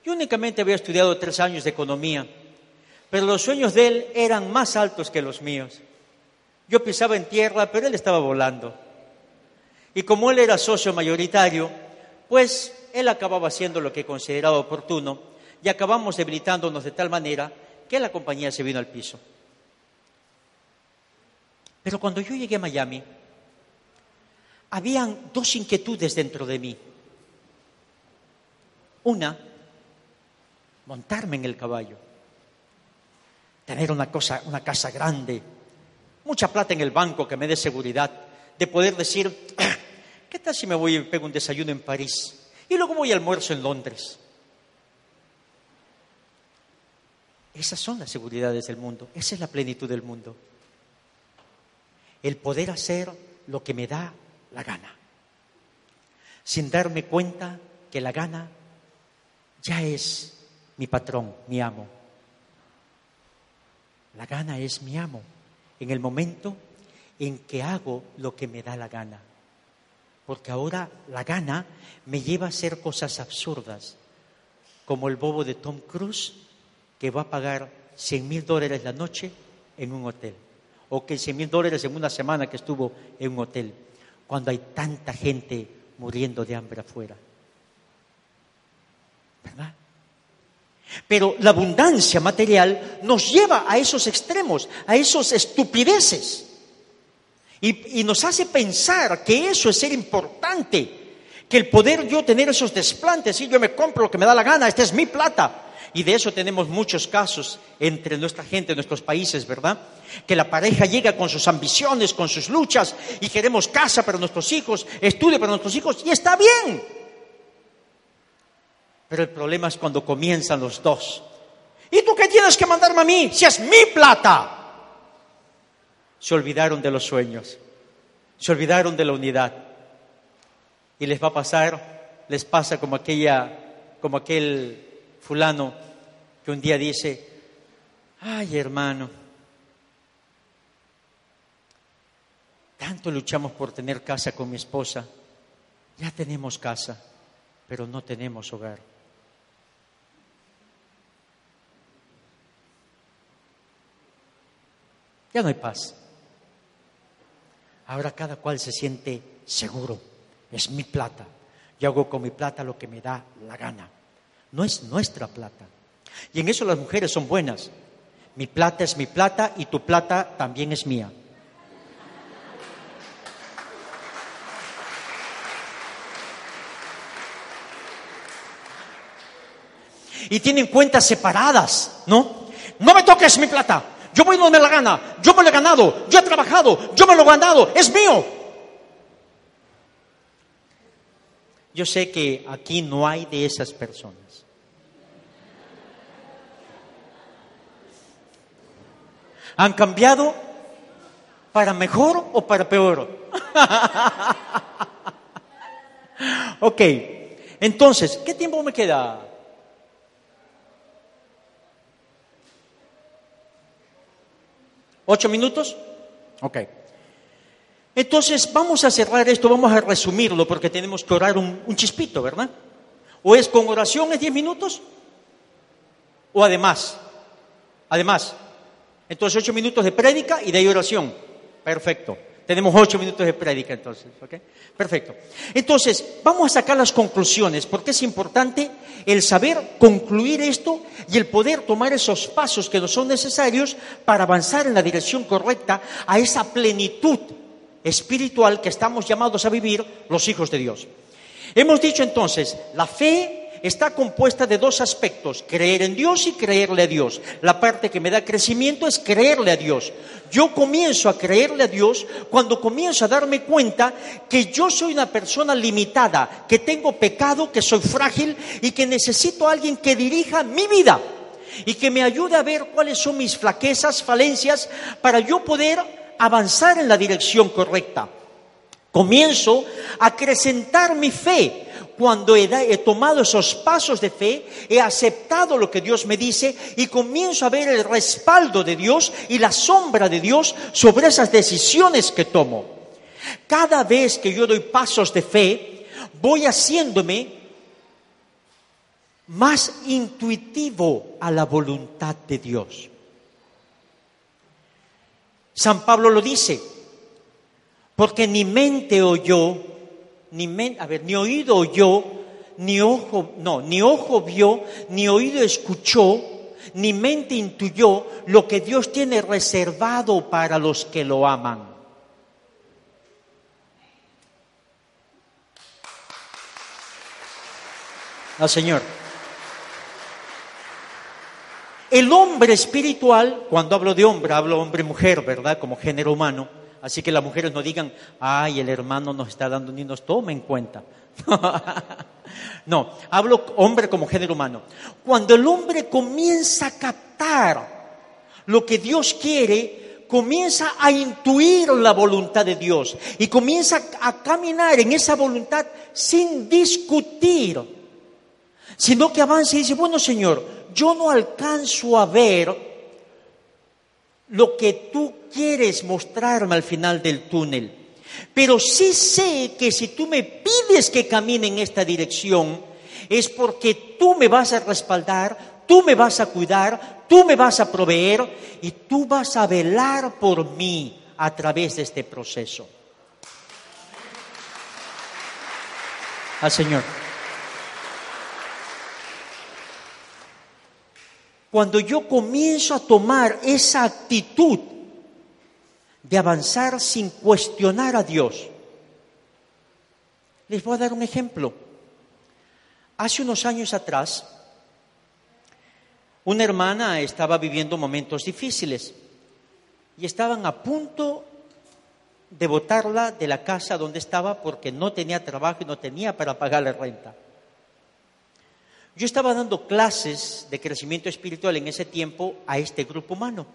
Yo únicamente había estudiado tres años de economía, pero los sueños de él eran más altos que los míos. Yo pisaba en tierra, pero él estaba volando. Y como él era socio mayoritario, pues él acababa haciendo lo que consideraba oportuno y acabamos debilitándonos de tal manera que la compañía se vino al piso. Pero cuando yo llegué a Miami, habían dos inquietudes dentro de mí. Una, montarme en el caballo, tener una, cosa, una casa grande, mucha plata en el banco que me dé seguridad, de poder decir, [CLEARS THROAT] ¿qué tal si me voy y pego un desayuno en París? Y luego voy a almuerzo en Londres. Esas son las seguridades del mundo, esa es la plenitud del mundo. El poder hacer lo que me da la gana, sin darme cuenta que la gana ya es mi patrón, mi amo. La gana es mi amo en el momento en que hago lo que me da la gana. Porque ahora la gana me lleva a hacer cosas absurdas, como el bobo de Tom Cruise que va a pagar 100 mil dólares la noche en un hotel, o que 100 mil dólares en una semana que estuvo en un hotel, cuando hay tanta gente muriendo de hambre afuera. ¿Verdad? Pero la abundancia material nos lleva a esos extremos, a esos estupideces. Y, nos hace pensar que eso es ser importante, que el poder yo tener esos desplantes, y yo me compro lo que me da la gana, esta es mi plata. Y de eso tenemos muchos casos entre nuestra gente, en nuestros países, ¿verdad? Que la pareja llega con sus ambiciones, con sus luchas, y queremos casa para nuestros hijos, estudio para nuestros hijos, y está bien. Pero el problema es cuando comienzan los dos. ¿Y tú qué tienes que mandarme a mí si es mi plata? Se olvidaron de los sueños, se olvidaron de la unidad. Y les va a pasar, les pasa como aquella, como aquel fulano que un día dice, ay hermano, tanto luchamos por tener casa con mi esposa, ya tenemos casa, pero no tenemos hogar. Ya no hay paz. Ahora cada cual se siente seguro. Es mi plata. Yo hago con mi plata lo que me da la gana. No es nuestra plata. Y en eso las mujeres son buenas. Mi plata es mi plata y tu plata también es mía. Y tienen cuentas separadas, ¿no? No me toques mi plata. Yo voy donde me la gana. Yo me lo he ganado. Yo he trabajado. Yo me lo he ganado. Es mío. Yo sé que aquí no hay de esas personas. ¿Han cambiado para mejor o para peor? [LAUGHS] ok, entonces, ¿qué tiempo me queda? ¿Ocho minutos? Ok. Entonces, vamos a cerrar esto, vamos a resumirlo porque tenemos que orar un, un chispito, ¿verdad? ¿O es con oración es diez minutos? ¿O además? Además, entonces, ocho minutos de prédica y de ahí oración. Perfecto. Tenemos ocho minutos de prédica entonces, ¿ok? Perfecto. Entonces, vamos a sacar las conclusiones, porque es importante el saber concluir esto y el poder tomar esos pasos que nos son necesarios para avanzar en la dirección correcta a esa plenitud espiritual que estamos llamados a vivir los hijos de Dios. Hemos dicho entonces, la fe está compuesta de dos aspectos, creer en Dios y creerle a Dios. La parte que me da crecimiento es creerle a Dios. Yo comienzo a creerle a Dios cuando comienzo a darme cuenta que yo soy una persona limitada, que tengo pecado, que soy frágil y que necesito a alguien que dirija mi vida y que me ayude a ver cuáles son mis flaquezas, falencias, para yo poder avanzar en la dirección correcta. Comienzo a acrecentar mi fe cuando he, tomado esos pasos de fe, he aceptado lo que Dios me dice y comienzo a ver el respaldo de Dios y la sombra de Dios sobre esas decisiones que tomo. Cada vez que yo doy pasos de fe, voy haciéndome más intuitivo a la voluntad de Dios. San Pablo lo dice, porque ni mente oyó ni oído oyó, ni ojo, no, ni ojo vio, ni oído escuchó, ni mente intuyó lo que Dios tiene reservado para los que lo aman. Al Señor. El hombre espiritual, cuando hablo de hombre, hablo hombre-mujer, ¿verdad? Como género humano. Así que las mujeres no digan, ay, el hermano nos está dando ni nos toma en cuenta. [LAUGHS] no, hablo hombre como género humano. Cuando el hombre comienza a captar lo que Dios quiere, comienza a intuir la voluntad de Dios y comienza a caminar en esa voluntad sin discutir, sino que avanza y dice, bueno Señor, yo no alcanzo a ver lo que tú quieres mostrarme al final del túnel. Pero sí sé que si tú me pides que camine en esta dirección, es porque tú me vas a respaldar, tú me vas a cuidar, tú me vas a proveer y tú vas a velar por mí a través de este proceso. Al Señor. Cuando yo comienzo a tomar esa actitud de avanzar sin cuestionar a Dios. Les voy a dar un ejemplo. Hace unos años atrás, una hermana estaba viviendo momentos difíciles y estaban a punto de botarla de la casa donde estaba porque no tenía trabajo y no tenía para pagar la renta. Yo estaba dando clases de crecimiento espiritual en ese tiempo a este grupo humano.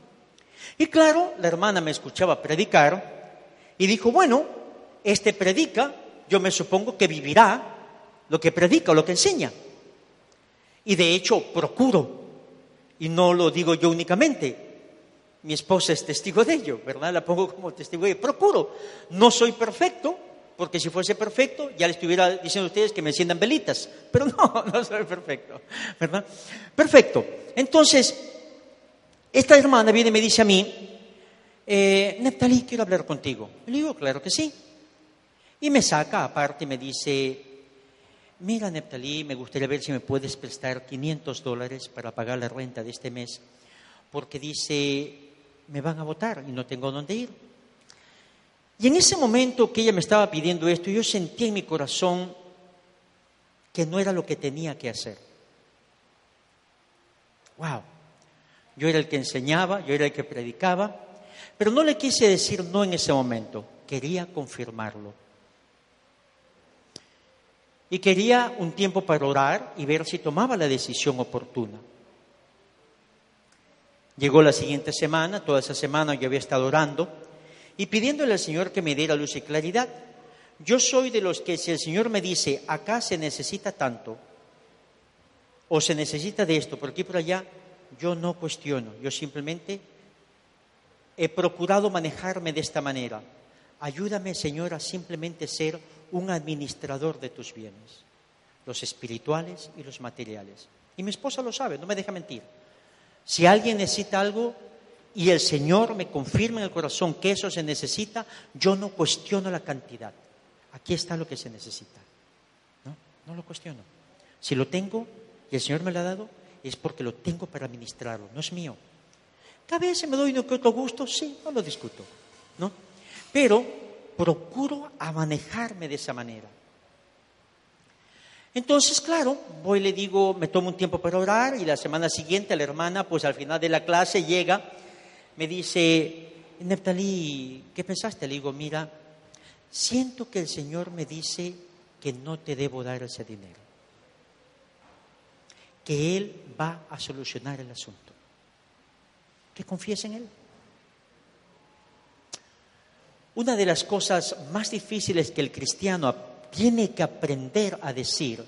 Y claro, la hermana me escuchaba predicar y dijo, bueno, este predica, yo me supongo que vivirá lo que predica o lo que enseña. Y de hecho, procuro, y no lo digo yo únicamente, mi esposa es testigo de ello, ¿verdad? La pongo como testigo de ello. Procuro, no soy perfecto, porque si fuese perfecto ya le estuviera diciendo a ustedes que me enciendan velitas, [LAUGHS] pero no, no soy perfecto, ¿verdad? Perfecto. Entonces, esta hermana viene y me dice a mí, eh, Neptalí, quiero hablar contigo. Le digo, claro que sí. Y me saca aparte y me dice, mira Neptalí, me gustaría ver si me puedes prestar 500 dólares para pagar la renta de este mes, porque dice, me van a votar y no tengo dónde ir. Y en ese momento que ella me estaba pidiendo esto, yo sentí en mi corazón que no era lo que tenía que hacer. Wow. Yo era el que enseñaba, yo era el que predicaba, pero no le quise decir no en ese momento, quería confirmarlo. Y quería un tiempo para orar y ver si tomaba la decisión oportuna. Llegó la siguiente semana, toda esa semana yo había estado orando y pidiéndole al Señor que me diera luz y claridad. Yo soy de los que si el Señor me dice, acá se necesita tanto, o se necesita de esto, por aquí por allá, yo no cuestiono, yo simplemente he procurado manejarme de esta manera. Ayúdame, Señor, a simplemente ser un administrador de tus bienes, los espirituales y los materiales. Y mi esposa lo sabe, no me deja mentir. Si alguien necesita algo y el Señor me confirma en el corazón que eso se necesita, yo no cuestiono la cantidad. Aquí está lo que se necesita. No, no lo cuestiono. Si lo tengo y el Señor me lo ha dado, es porque lo tengo para administrarlo, no es mío. Cada vez me doy uno que otro gusto, sí, no lo discuto, ¿no? Pero procuro a manejarme de esa manera. Entonces, claro, voy y le digo, me tomo un tiempo para orar y la semana siguiente la hermana, pues al final de la clase llega, me dice, Neptalí, ¿qué pensaste? Le digo, mira, siento que el Señor me dice que no te debo dar ese dinero, que Él va a solucionar el asunto, que confíes en Él. Una de las cosas más difíciles que el cristiano tiene que aprender a decir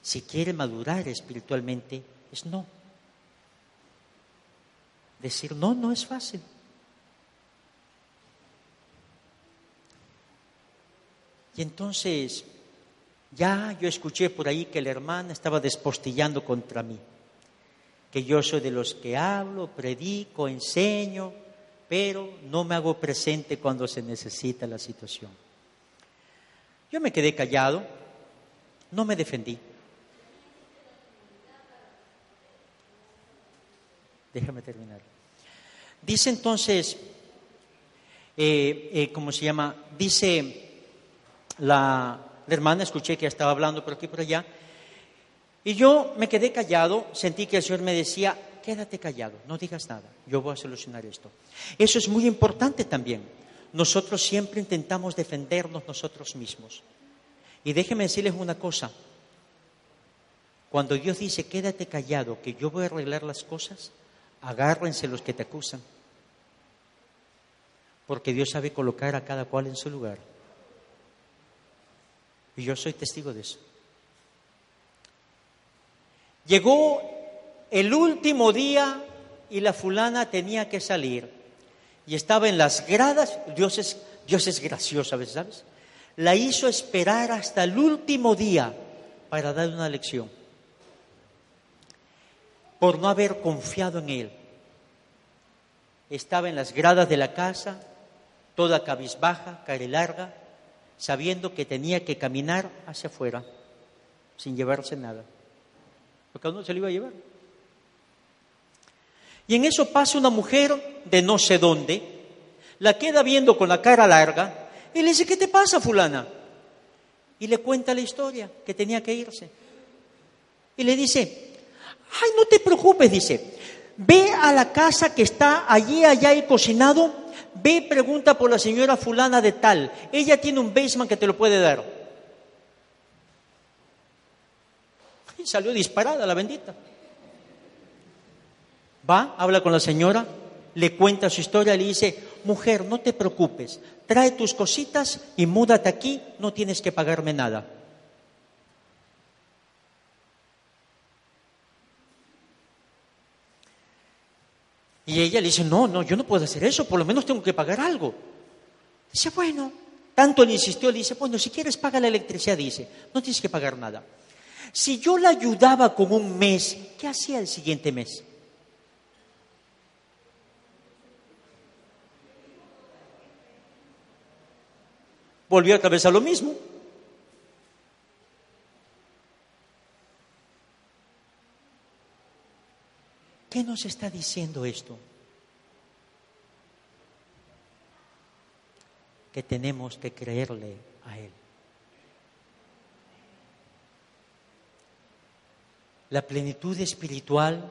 si quiere madurar espiritualmente es no. Decir no no es fácil. Y entonces ya yo escuché por ahí que la hermana estaba despostillando contra mí, que yo soy de los que hablo, predico, enseño, pero no me hago presente cuando se necesita la situación. Yo me quedé callado, no me defendí. Déjame terminar. Dice entonces, eh, eh, ¿cómo se llama? Dice la, hermana, escuché que estaba hablando por aquí y por allá, y yo me quedé callado, sentí que el Señor me decía, quédate callado, no digas nada, yo voy a solucionar esto. Eso es muy importante también. Nosotros siempre intentamos defendernos nosotros mismos. Y déjenme decirles una cosa, cuando Dios dice, quédate callado, que yo voy a arreglar las cosas, agárrense los que te acusan, porque Dios sabe colocar a cada cual en su lugar. Y yo soy testigo de eso. Llegó el último día y la fulana tenía que salir. Y estaba en las gradas, Dios es, Dios es gracioso a veces, ¿sabes? La hizo esperar hasta el último día para dar una lección. Por no haber confiado en Él. Estaba en las gradas de la casa, toda cabizbaja, cara larga, sabiendo que tenía que caminar hacia afuera, sin llevarse nada. Porque a uno se lo iba a llevar. Y en eso pasa una mujer de no sé dónde, la queda viendo con la cara larga y le dice, ¿qué te pasa, fulana? Y le cuenta la historia, que tenía que irse. Y le dice, ay, no te preocupes, dice, ve a la casa que está allí, allá y cocinado, ve, pregunta por la señora fulana de tal, ella tiene un basement que te lo puede dar. Y salió disparada la bendita. Va, habla con la señora, le cuenta su historia, le dice, mujer, no te preocupes, trae tus cositas y múdate aquí, no tienes que pagarme nada. Y ella le dice, no, no, yo no puedo hacer eso, por lo menos tengo que pagar algo. Dice, bueno, tanto le insistió, le dice, bueno, si quieres paga la electricidad, dice, no tienes que pagar nada. Si yo la ayudaba con un mes, ¿qué hacía el siguiente mes? Volvió otra vez a lo mismo. ¿Qué nos está diciendo esto? Que tenemos que creerle a Él. La plenitud espiritual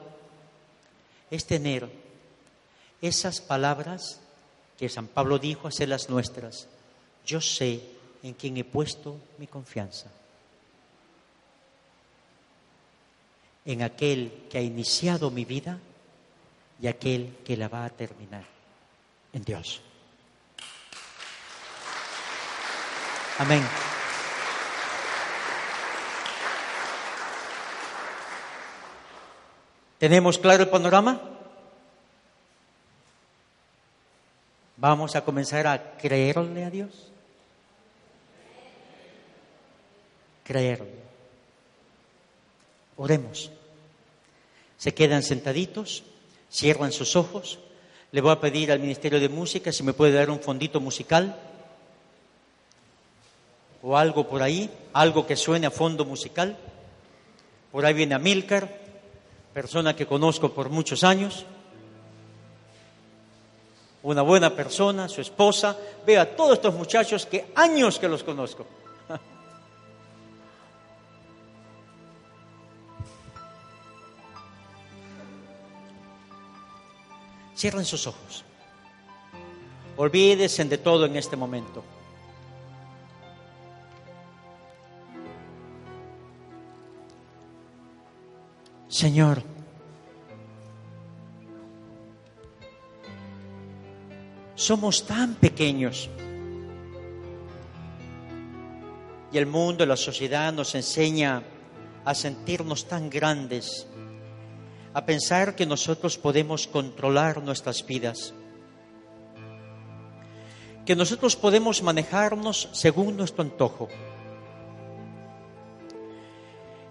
es tener esas palabras que San Pablo dijo, hacerlas nuestras. Yo sé en quién he puesto mi confianza. En aquel que ha iniciado mi vida y aquel que la va a terminar, en Dios. Amén. ¿Tenemos claro el panorama? Vamos a comenzar a creerle a Dios. Creerle. Oremos. Se quedan sentaditos, cierran sus ojos. Le voy a pedir al Ministerio de Música si me puede dar un fondito musical o algo por ahí, algo que suene a fondo musical. Por ahí viene Amílcar, persona que conozco por muchos años. Una buena persona, su esposa. Veo a todos estos muchachos que años que los conozco. Cierren sus ojos. Olvídense de todo en este momento. Señor, somos tan pequeños y el mundo, la sociedad nos enseña a sentirnos tan grandes a pensar que nosotros podemos controlar nuestras vidas, que nosotros podemos manejarnos según nuestro antojo.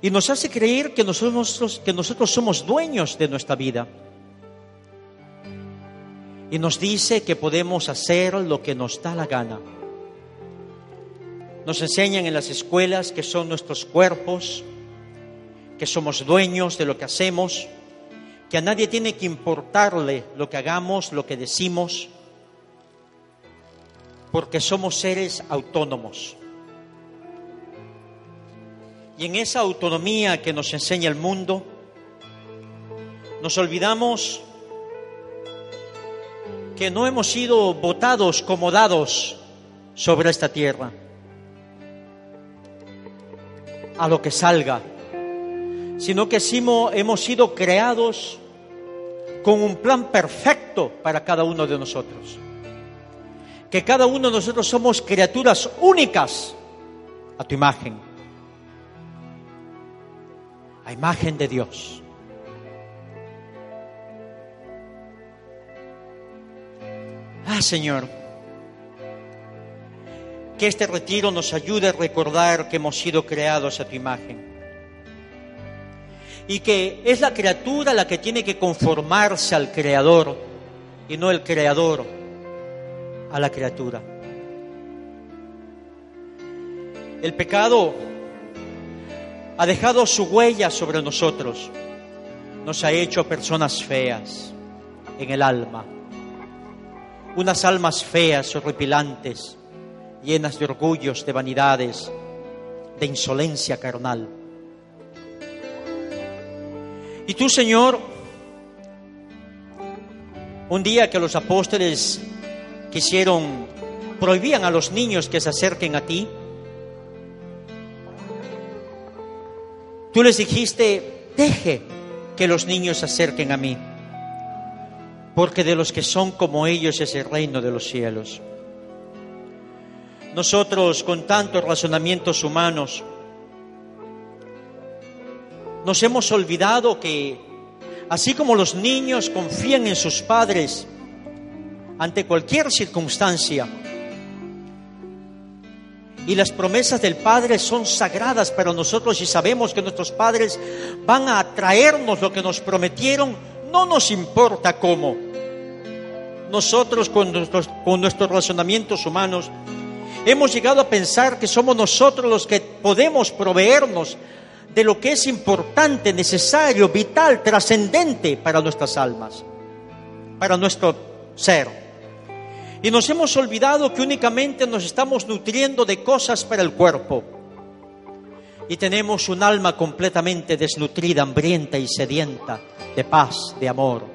Y nos hace creer que nosotros, que nosotros somos dueños de nuestra vida. Y nos dice que podemos hacer lo que nos da la gana. Nos enseñan en las escuelas que son nuestros cuerpos, que somos dueños de lo que hacemos, que a nadie tiene que importarle lo que hagamos, lo que decimos, porque somos seres autónomos. Y en esa autonomía que nos enseña el mundo, nos olvidamos que no hemos sido votados como dados sobre esta tierra. A lo que salga, sino que hemos sido creados con un plan perfecto para cada uno de nosotros. Que cada uno de nosotros somos criaturas únicas a tu imagen, a imagen de Dios. Ah, Señor, que este retiro nos ayude a recordar que hemos sido creados a tu imagen y que es la criatura la que tiene que conformarse al creador y no el creador a la criatura. El pecado ha dejado su huella sobre nosotros, nos ha hecho personas feas en el alma, unas almas feas, horripilantes, llenas de orgullos, de vanidades, de insolencia carnal. Y tú, Señor, un día que los apóstoles quisieron, prohibían a los niños que se acerquen a ti, tú les dijiste, deje que los niños se acerquen a mí, porque de los que son como ellos es el reino de los cielos. Nosotros con tantos razonamientos humanos, nos hemos olvidado que así como los niños confían en sus padres ante cualquier circunstancia, y las promesas del Padre son sagradas para nosotros y sabemos que nuestros padres van a traernos lo que nos prometieron, no nos importa cómo. Nosotros con nuestros, con nuestros razonamientos humanos hemos llegado a pensar que somos nosotros los que podemos proveernos de lo que es importante, necesario, vital, trascendente para nuestras almas, para nuestro ser. Y nos hemos olvidado que únicamente nos estamos nutriendo de cosas para el cuerpo. Y tenemos un alma completamente desnutrida, hambrienta y sedienta de paz, de amor,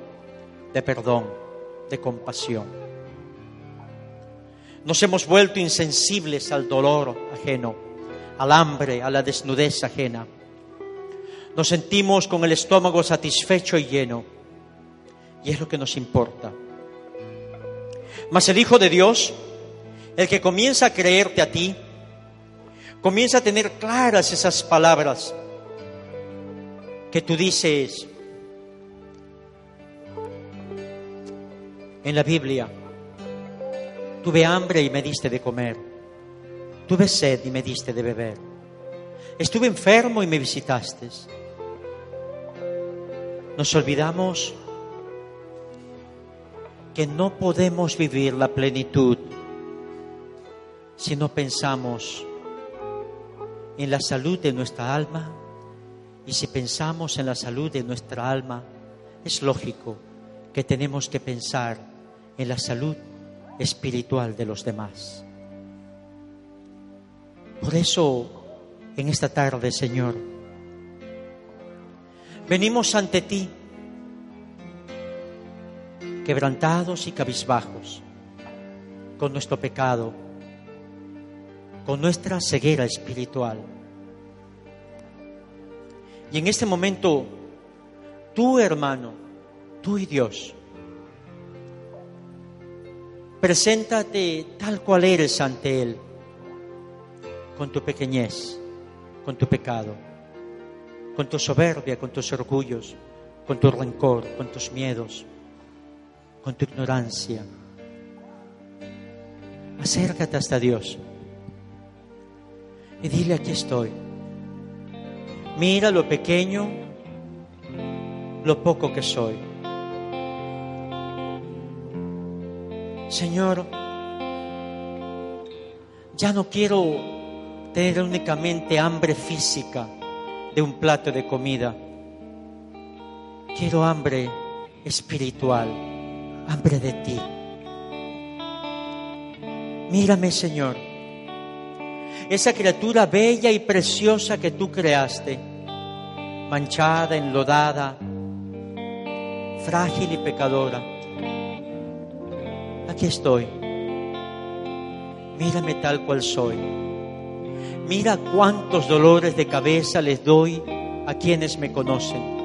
de perdón, de compasión. Nos hemos vuelto insensibles al dolor ajeno, al hambre, a la desnudez ajena nos sentimos con el estómago satisfecho y lleno. Y es lo que nos importa. Mas el Hijo de Dios, el que comienza a creerte a ti, comienza a tener claras esas palabras que tú dices en la Biblia. Tuve hambre y me diste de comer. Tuve sed y me diste de beber. Estuve enfermo y me visitaste nos olvidamos que no podemos vivir la plenitud si no pensamos en la salud de nuestra alma y si pensamos en la salud de nuestra alma, es lógico que tenemos que pensar en la salud espiritual de los demás. Por eso, en esta tarde, Señor, venimos ante ti, quebrantados y cabizbajos, con nuestro pecado, con nuestra ceguera espiritual. Y en este momento, tú hermano, tú y Dios, preséntate tal cual eres ante Él, con tu pequeñez, con tu pecado con tu soberbia, con tus orgullos, con tu rencor, con tus miedos, con tu ignorancia. Acércate hasta Dios y dile, aquí estoy. Mira lo pequeño, lo poco que soy. Señor, ya no quiero tener únicamente hambre física de un plato de comida. Quiero hambre espiritual, hambre de ti. Mírame, Señor, esa criatura bella y preciosa que tú creaste, manchada, enlodada, frágil y pecadora. Aquí estoy. Mírame tal cual soy. Mira cuántos dolores de cabeza les doy a quienes me conocen.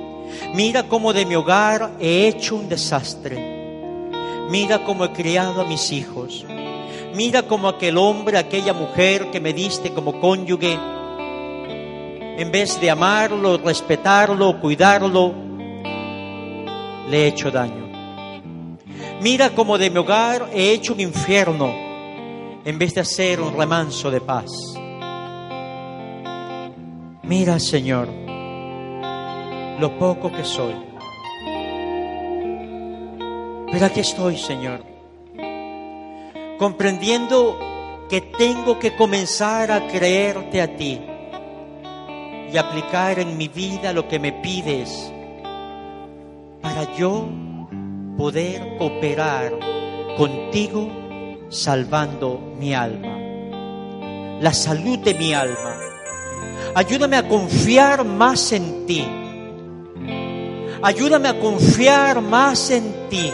Mira cómo de mi hogar he hecho un desastre. Mira cómo he criado a mis hijos. Mira cómo aquel hombre, aquella mujer que me diste como cónyuge, en vez de amarlo, respetarlo, cuidarlo, le he hecho daño. Mira cómo de mi hogar he hecho un infierno en vez de hacer un remanso de paz. Mira, Señor, lo poco que soy. Pero aquí estoy, Señor, comprendiendo que tengo que comenzar a creerte a ti y aplicar en mi vida lo que me pides para yo poder cooperar contigo salvando mi alma, la salud de mi alma. Ayúdame a confiar más en ti. Ayúdame a confiar más en ti.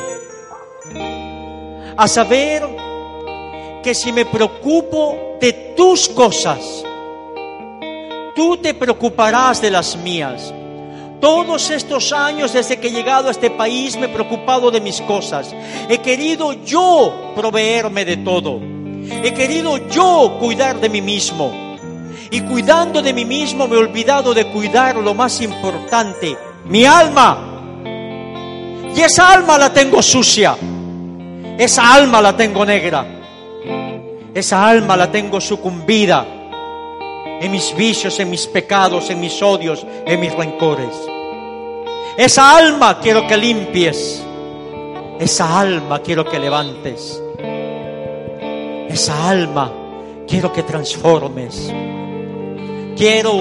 A saber que si me preocupo de tus cosas, tú te preocuparás de las mías. Todos estos años desde que he llegado a este país me he preocupado de mis cosas. He querido yo proveerme de todo. He querido yo cuidar de mí mismo. Y cuidando de mí mismo me he olvidado de cuidar lo más importante, mi alma. Y esa alma la tengo sucia. Esa alma la tengo negra. Esa alma la tengo sucumbida en mis vicios, en mis pecados, en mis odios, en mis rencores. Esa alma quiero que limpies. Esa alma quiero que levantes. Esa alma quiero que transformes. Quiero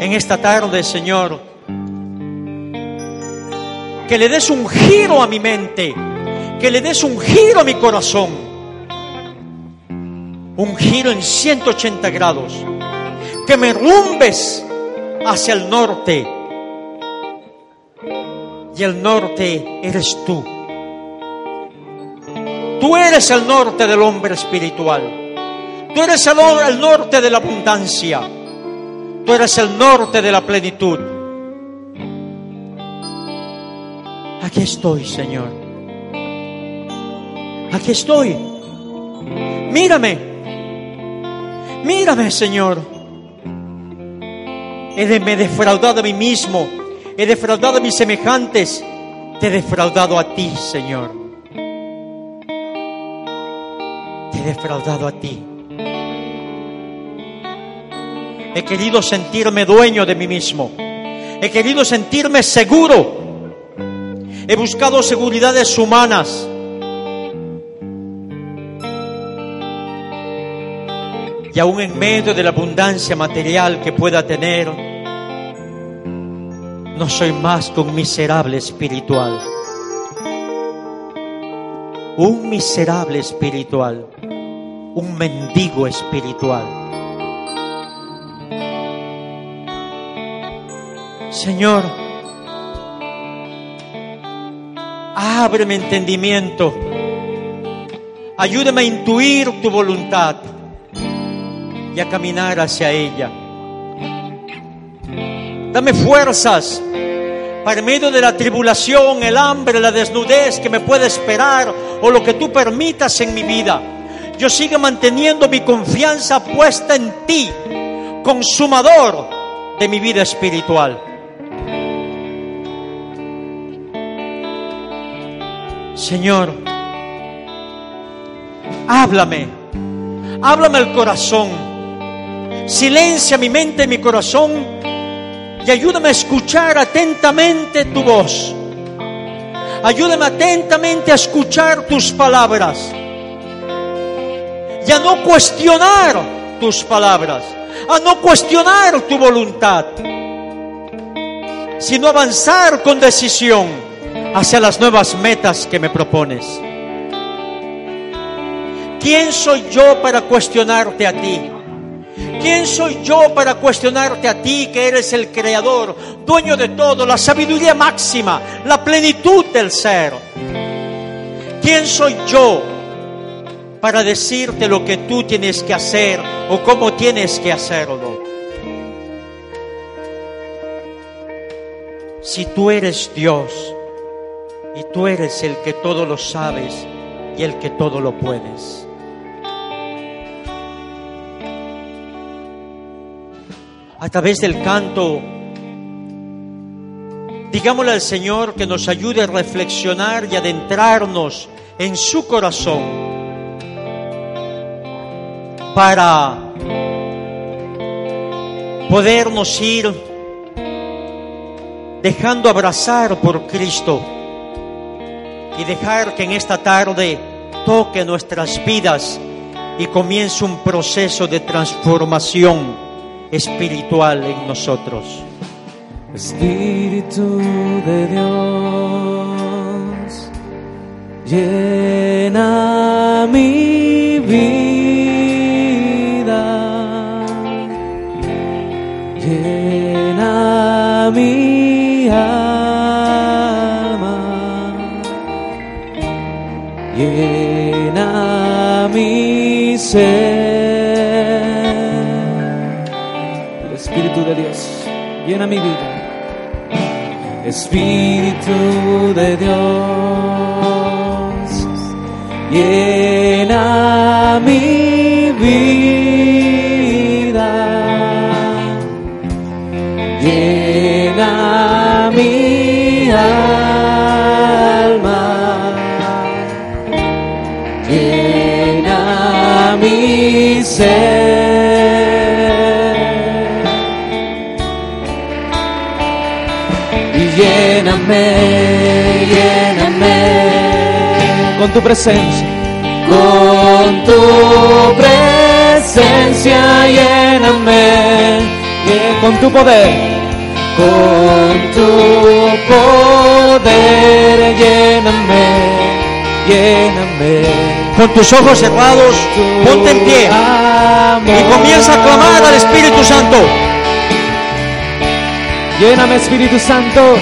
en esta tarde, Señor, que le des un giro a mi mente, que le des un giro a mi corazón, un giro en 180 grados que me rumbes hacia el norte. Y el norte eres tú. Tú eres el norte del hombre espiritual. Tú eres el, el norte de la abundancia. Tú eres el norte de la plenitud. Aquí estoy, Señor. Aquí estoy. Mírame. Mírame, Señor. He me he defraudado a mí mismo, he defraudado a mis semejantes, te he defraudado a ti, Señor. Te he defraudado a ti. He querido sentirme dueño de mí mismo. He querido sentirme seguro. He buscado seguridades humanas. y aún en medio de la abundancia material que pueda tener, no soy más que un miserable espiritual. Un miserable espiritual, un mendigo espiritual. Señor, abre mi entendimiento, ayúdame a intuir tu voluntad y a caminar hacia ella. Dame fuerzas para en medio de la tribulación, el hambre, la desnudez que me puede esperar o lo que tú permitas en mi vida. Yo siga manteniendo mi confianza puesta en ti, consumador de mi vida espiritual. Señor, háblame, háblame al corazón Silencia mi mente y mi corazón y ayúdame a escuchar atentamente tu voz. Ayúdame atentamente a escuchar tus palabras y a no cuestionar tus palabras, a no cuestionar tu voluntad, sino avanzar con decisión hacia las nuevas metas que me propones. ¿Quién soy yo para cuestionarte a ti? ¿Quién soy yo para cuestionarte a ti que eres el creador, dueño de todo, la sabiduría máxima, la plenitud del ser? ¿Quién soy yo para decirte lo que tú tienes que hacer o cómo tienes que hacerlo? Si tú eres Dios y tú eres el que todo lo sabes y el que todo lo puedes. a través del canto, digámosle al Señor que nos ayude a reflexionar y adentrarnos en su corazón para podernos ir dejando abrazar por Cristo y dejar que en esta tarde toque nuestras vidas y comience un proceso de transformación espiritual en nosotros. Espíritu de Dios, llena mi vida, llena mi ser. de Dios, llena mi vida. Espíritu de Dios, llena mi vida. Lléname, lléname. Con tu presencia, con tu presencia, lléname, con tu poder, con tu poder, lléname, lléname. Con tus ojos cerrados, ponte en pie y comienza a clamar al Espíritu Santo. Lléname Espíritu Santo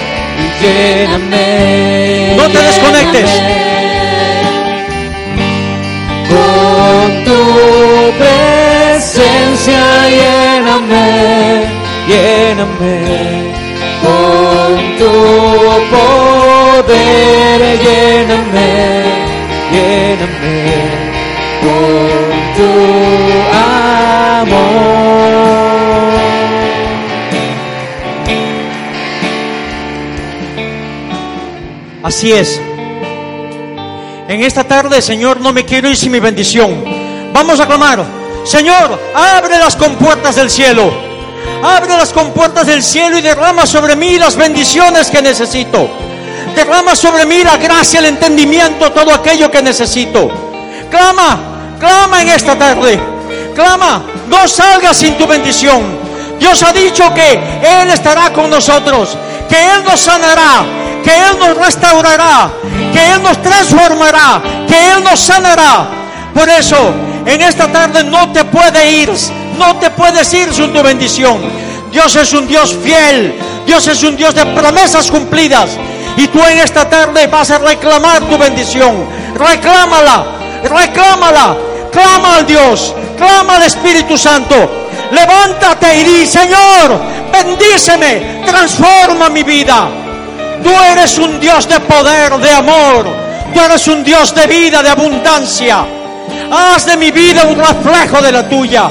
lléname. No te desconectes. Con tu presencia lléname, lléname. Con tu poder lléname, lléname. Con tu amor. Así es. En esta tarde, Señor, no me quiero ir sin mi bendición. Vamos a clamar. Señor, abre las compuertas del cielo. Abre las compuertas del cielo y derrama sobre mí las bendiciones que necesito. Derrama sobre mí la gracia, el entendimiento, todo aquello que necesito. Clama, clama en esta tarde. Clama, no salgas sin tu bendición. Dios ha dicho que Él estará con nosotros, que Él nos sanará, que Él nos restaurará, que Él nos transformará, que Él nos sanará. Por eso, en esta tarde no te puede ir, no te puedes ir sin tu bendición. Dios es un Dios fiel, Dios es un Dios de promesas cumplidas. Y tú en esta tarde vas a reclamar tu bendición. Reclámala, reclámala, clama al Dios, clama al Espíritu Santo. Levántate y di, Señor, bendíceme, transforma mi vida. Tú eres un Dios de poder, de amor. Tú eres un Dios de vida, de abundancia. Haz de mi vida un reflejo de la tuya.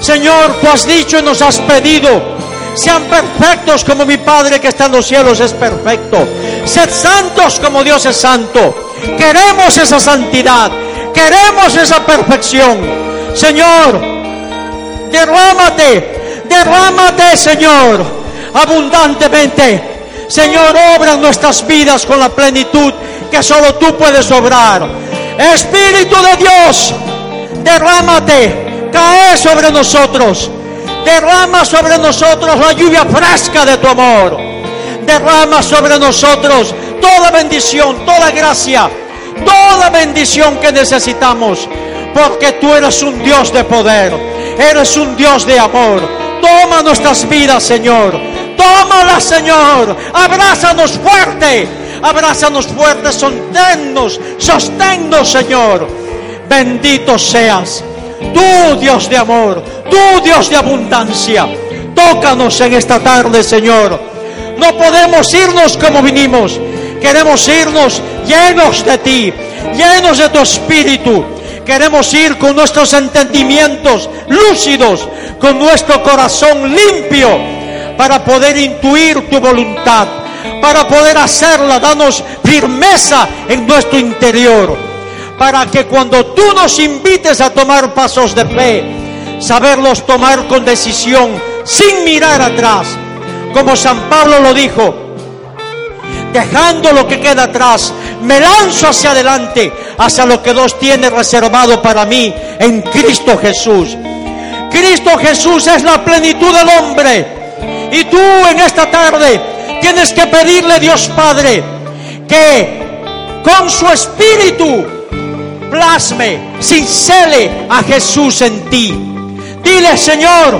Señor, tú has dicho y nos has pedido. Sean perfectos como mi Padre que está en los cielos es perfecto. Sed santos como Dios es santo. Queremos esa santidad. Queremos esa perfección. Señor, derrámate. Derrámate, Señor, abundantemente Señor, obra nuestras vidas con la plenitud que solo tú puedes obrar. Espíritu de Dios, derrámate, cae sobre nosotros. Derrama sobre nosotros la lluvia fresca de tu amor. Derrama sobre nosotros toda bendición, toda gracia, toda bendición que necesitamos. Porque tú eres un Dios de poder, eres un Dios de amor. Toma nuestras vidas, Señor. Tómala, Señor. Abrázanos fuerte. Abrázanos fuerte, sosténnos, sosténnos, Señor. Bendito seas. Tú, Dios de amor, tú, Dios de abundancia. Tócanos en esta tarde, Señor. No podemos irnos como vinimos. Queremos irnos llenos de ti, llenos de tu espíritu. Queremos ir con nuestros entendimientos lúcidos, con nuestro corazón limpio, para poder intuir tu voluntad, para poder hacerla. Danos firmeza en nuestro interior, para que cuando tú nos invites a tomar pasos de fe, saberlos tomar con decisión, sin mirar atrás, como San Pablo lo dijo, dejando lo que queda atrás, me lanzo hacia adelante, hacia lo que Dios tiene reservado para mí en Cristo Jesús. Cristo Jesús es la plenitud del hombre. Y tú en esta tarde tienes que pedirle a Dios Padre que con su espíritu plasme, cincele a Jesús en ti. Dile, Señor,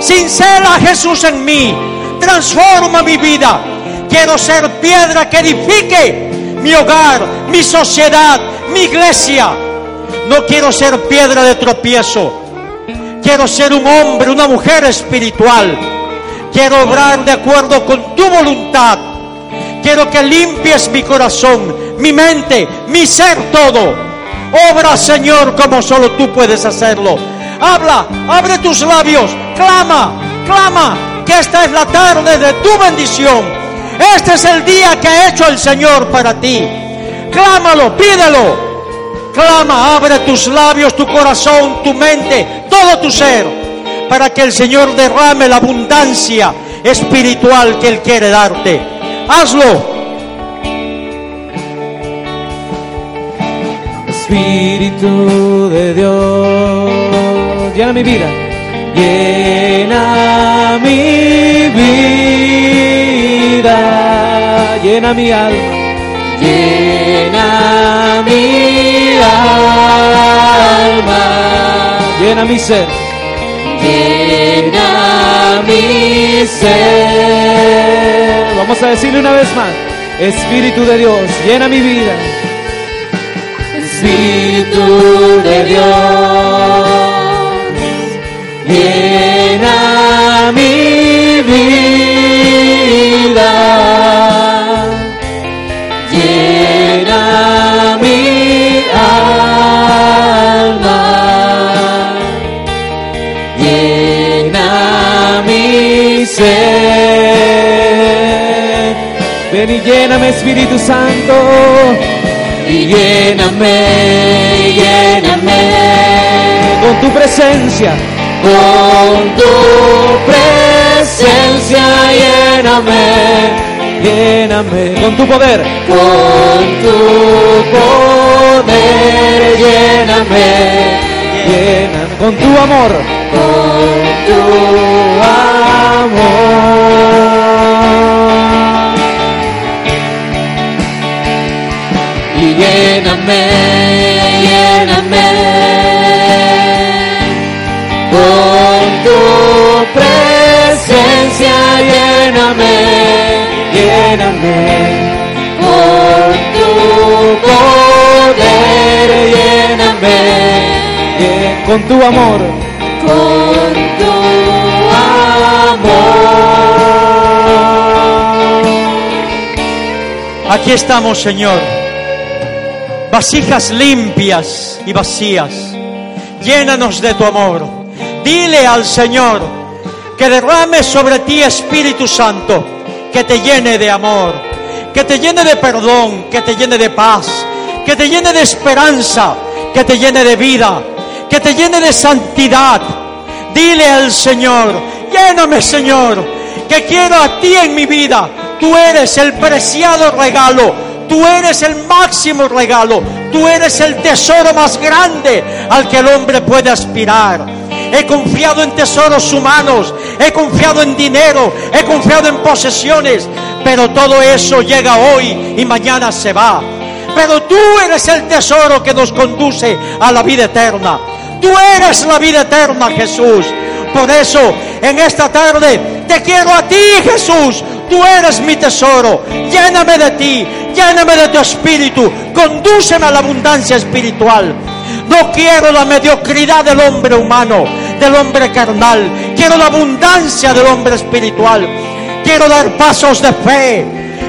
cincela a Jesús en mí, transforma mi vida. Quiero ser piedra que edifique mi hogar, mi sociedad, mi iglesia. No quiero ser piedra de tropiezo. Quiero ser un hombre, una mujer espiritual. Quiero obrar de acuerdo con tu voluntad. Quiero que limpies mi corazón, mi mente, mi ser todo. Obra, Señor, como solo tú puedes hacerlo. Habla, abre tus labios, clama, clama, que esta es la tarde de tu bendición. Este es el día que ha hecho el Señor para ti. Clámalo, pídelo. Clama, abre tus labios, tu corazón, tu mente, todo tu ser, para que el Señor derrame la abundancia espiritual que Él quiere darte. Hazlo. Espíritu de Dios, llena mi vida, llena mi vida, llena mi alma, llena mi alma, llena mi ser, mi ser. Vamos a decirle una vez más, Espíritu de Dios, llena mi vida. Espíritu de Dios, llena mi vida, Ven y lléname Espíritu Santo. Y lléname, lléname. Con tu presencia, con tu presencia, lléname, lléname con tu poder, con tu poder, lléname, lléname con tu amor, con tu amor. Lléname, lléname. Con tu presencia, lléname, lléname. Con tu poder, lléname. Con tu amor, con tu amor. Aquí estamos, Señor. Vasijas limpias y vacías. Llénanos de tu amor. Dile al Señor que derrame sobre ti Espíritu Santo, que te llene de amor, que te llene de perdón, que te llene de paz, que te llene de esperanza, que te llene de vida, que te llene de santidad. Dile al Señor, lléname Señor, que quiero a ti en mi vida. Tú eres el preciado regalo, tú eres el máximo regalo, tú eres el tesoro más grande al que el hombre puede aspirar. he confiado en tesoros humanos, he confiado en dinero, he confiado en posesiones, pero todo eso llega hoy y mañana se va. Pero tú eres el tesoro que nos conduce a la vida eterna. Tú eres la vida eterna, Jesús. Por eso, en esta tarde, te quiero a ti, Jesús. Tú eres mi tesoro. Lléname de ti, lléname de tu espíritu. Condúceme a la abundancia espiritual. No quiero la mediocridad del hombre humano, del hombre carnal. Quiero la abundancia del hombre espiritual. Quiero dar pasos de fe.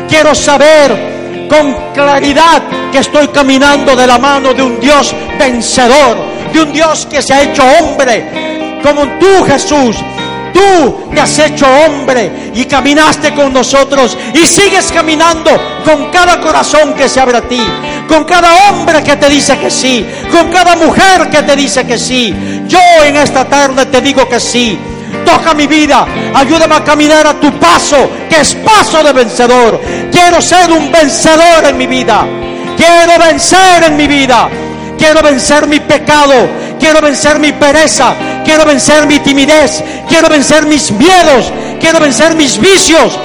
Quiero saber con claridad que estoy caminando de la mano de un Dios vencedor, de un Dios que se ha hecho hombre, como tú Jesús. Tú te has hecho hombre y caminaste con nosotros y sigues caminando con cada corazón que se abre a ti, con cada hombre que te dice que sí, con cada mujer que te dice que sí. Yo en esta tarde te digo que sí. Toca mi vida, ayúdame a caminar a tu paso, que es paso de vencedor. Quiero ser un vencedor en mi vida. Quiero vencer en mi vida. Quiero vencer mi pecado. Quiero vencer mi pereza. Quiero vencer mi timidez. Quiero vencer mis miedos. Quiero vencer mis vicios.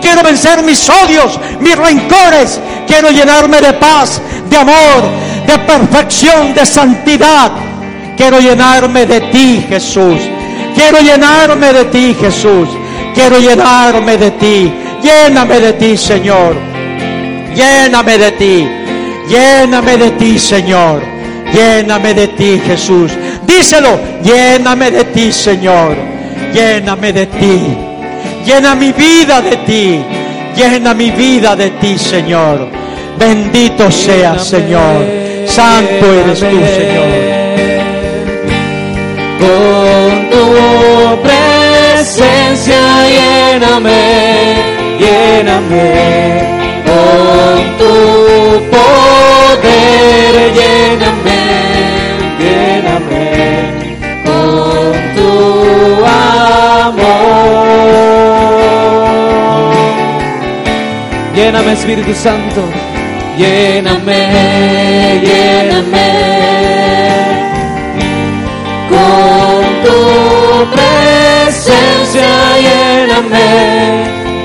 Quiero vencer mis odios, mis rencores. Quiero llenarme de paz, de amor, de perfección, de santidad. Quiero llenarme de ti, Jesús. Quiero llenarme de ti, Jesús. Quiero llenarme de ti. Lléname de ti, Señor. Lléname de ti. Lléname de ti, Señor. Lléname de ti, Jesús. Díselo. Lléname de ti, Señor. Lléname de ti. Llena mi vida de ti. Llena mi vida de ti, Señor. Bendito seas, Señor. Santo eres tú, Señor. Con tu presencia lléname, lléname. Con tu poder Lléname Espíritu Santo, lléname, lléname. Con tu presencia lléname,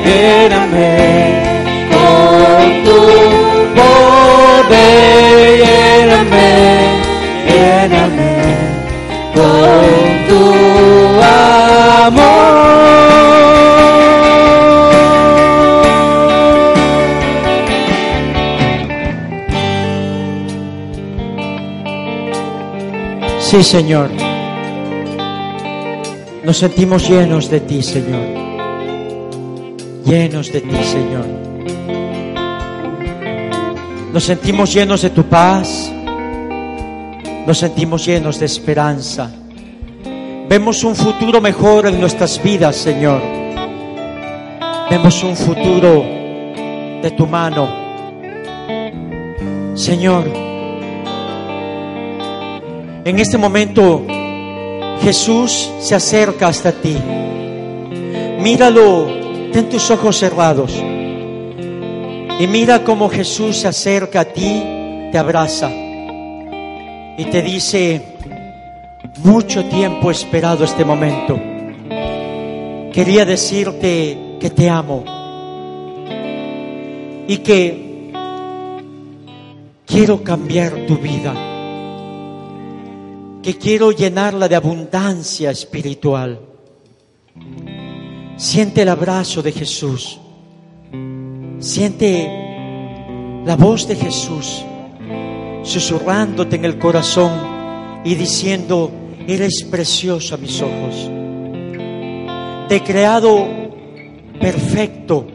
lléname, Señor. Nos sentimos llenos de ti, Señor. Llenos de ti, Señor. Nos sentimos llenos de tu paz. Nos sentimos llenos de esperanza. Vemos un futuro mejor en nuestras vidas, Señor. Vemos un futuro de tu mano. Señor, en este momento Jesús se acerca hasta ti. Míralo, ten tus ojos cerrados. Y mira cómo Jesús se acerca a ti, te abraza y te dice, mucho tiempo he esperado este momento. Quería decirte que te amo y que quiero cambiar tu vida que quiero llenarla de abundancia espiritual. Siente el abrazo de Jesús. Siente la voz de Jesús susurrándote en el corazón y diciendo, eres precioso a mis ojos. Te he creado perfecto.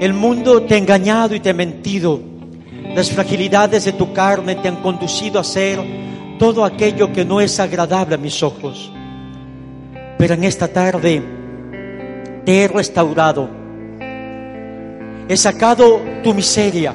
El mundo te ha engañado y te ha mentido. Las fragilidades de tu carne te han conducido a ser todo aquello que no es agradable a mis ojos. Pero en esta tarde te he restaurado. He sacado tu miseria.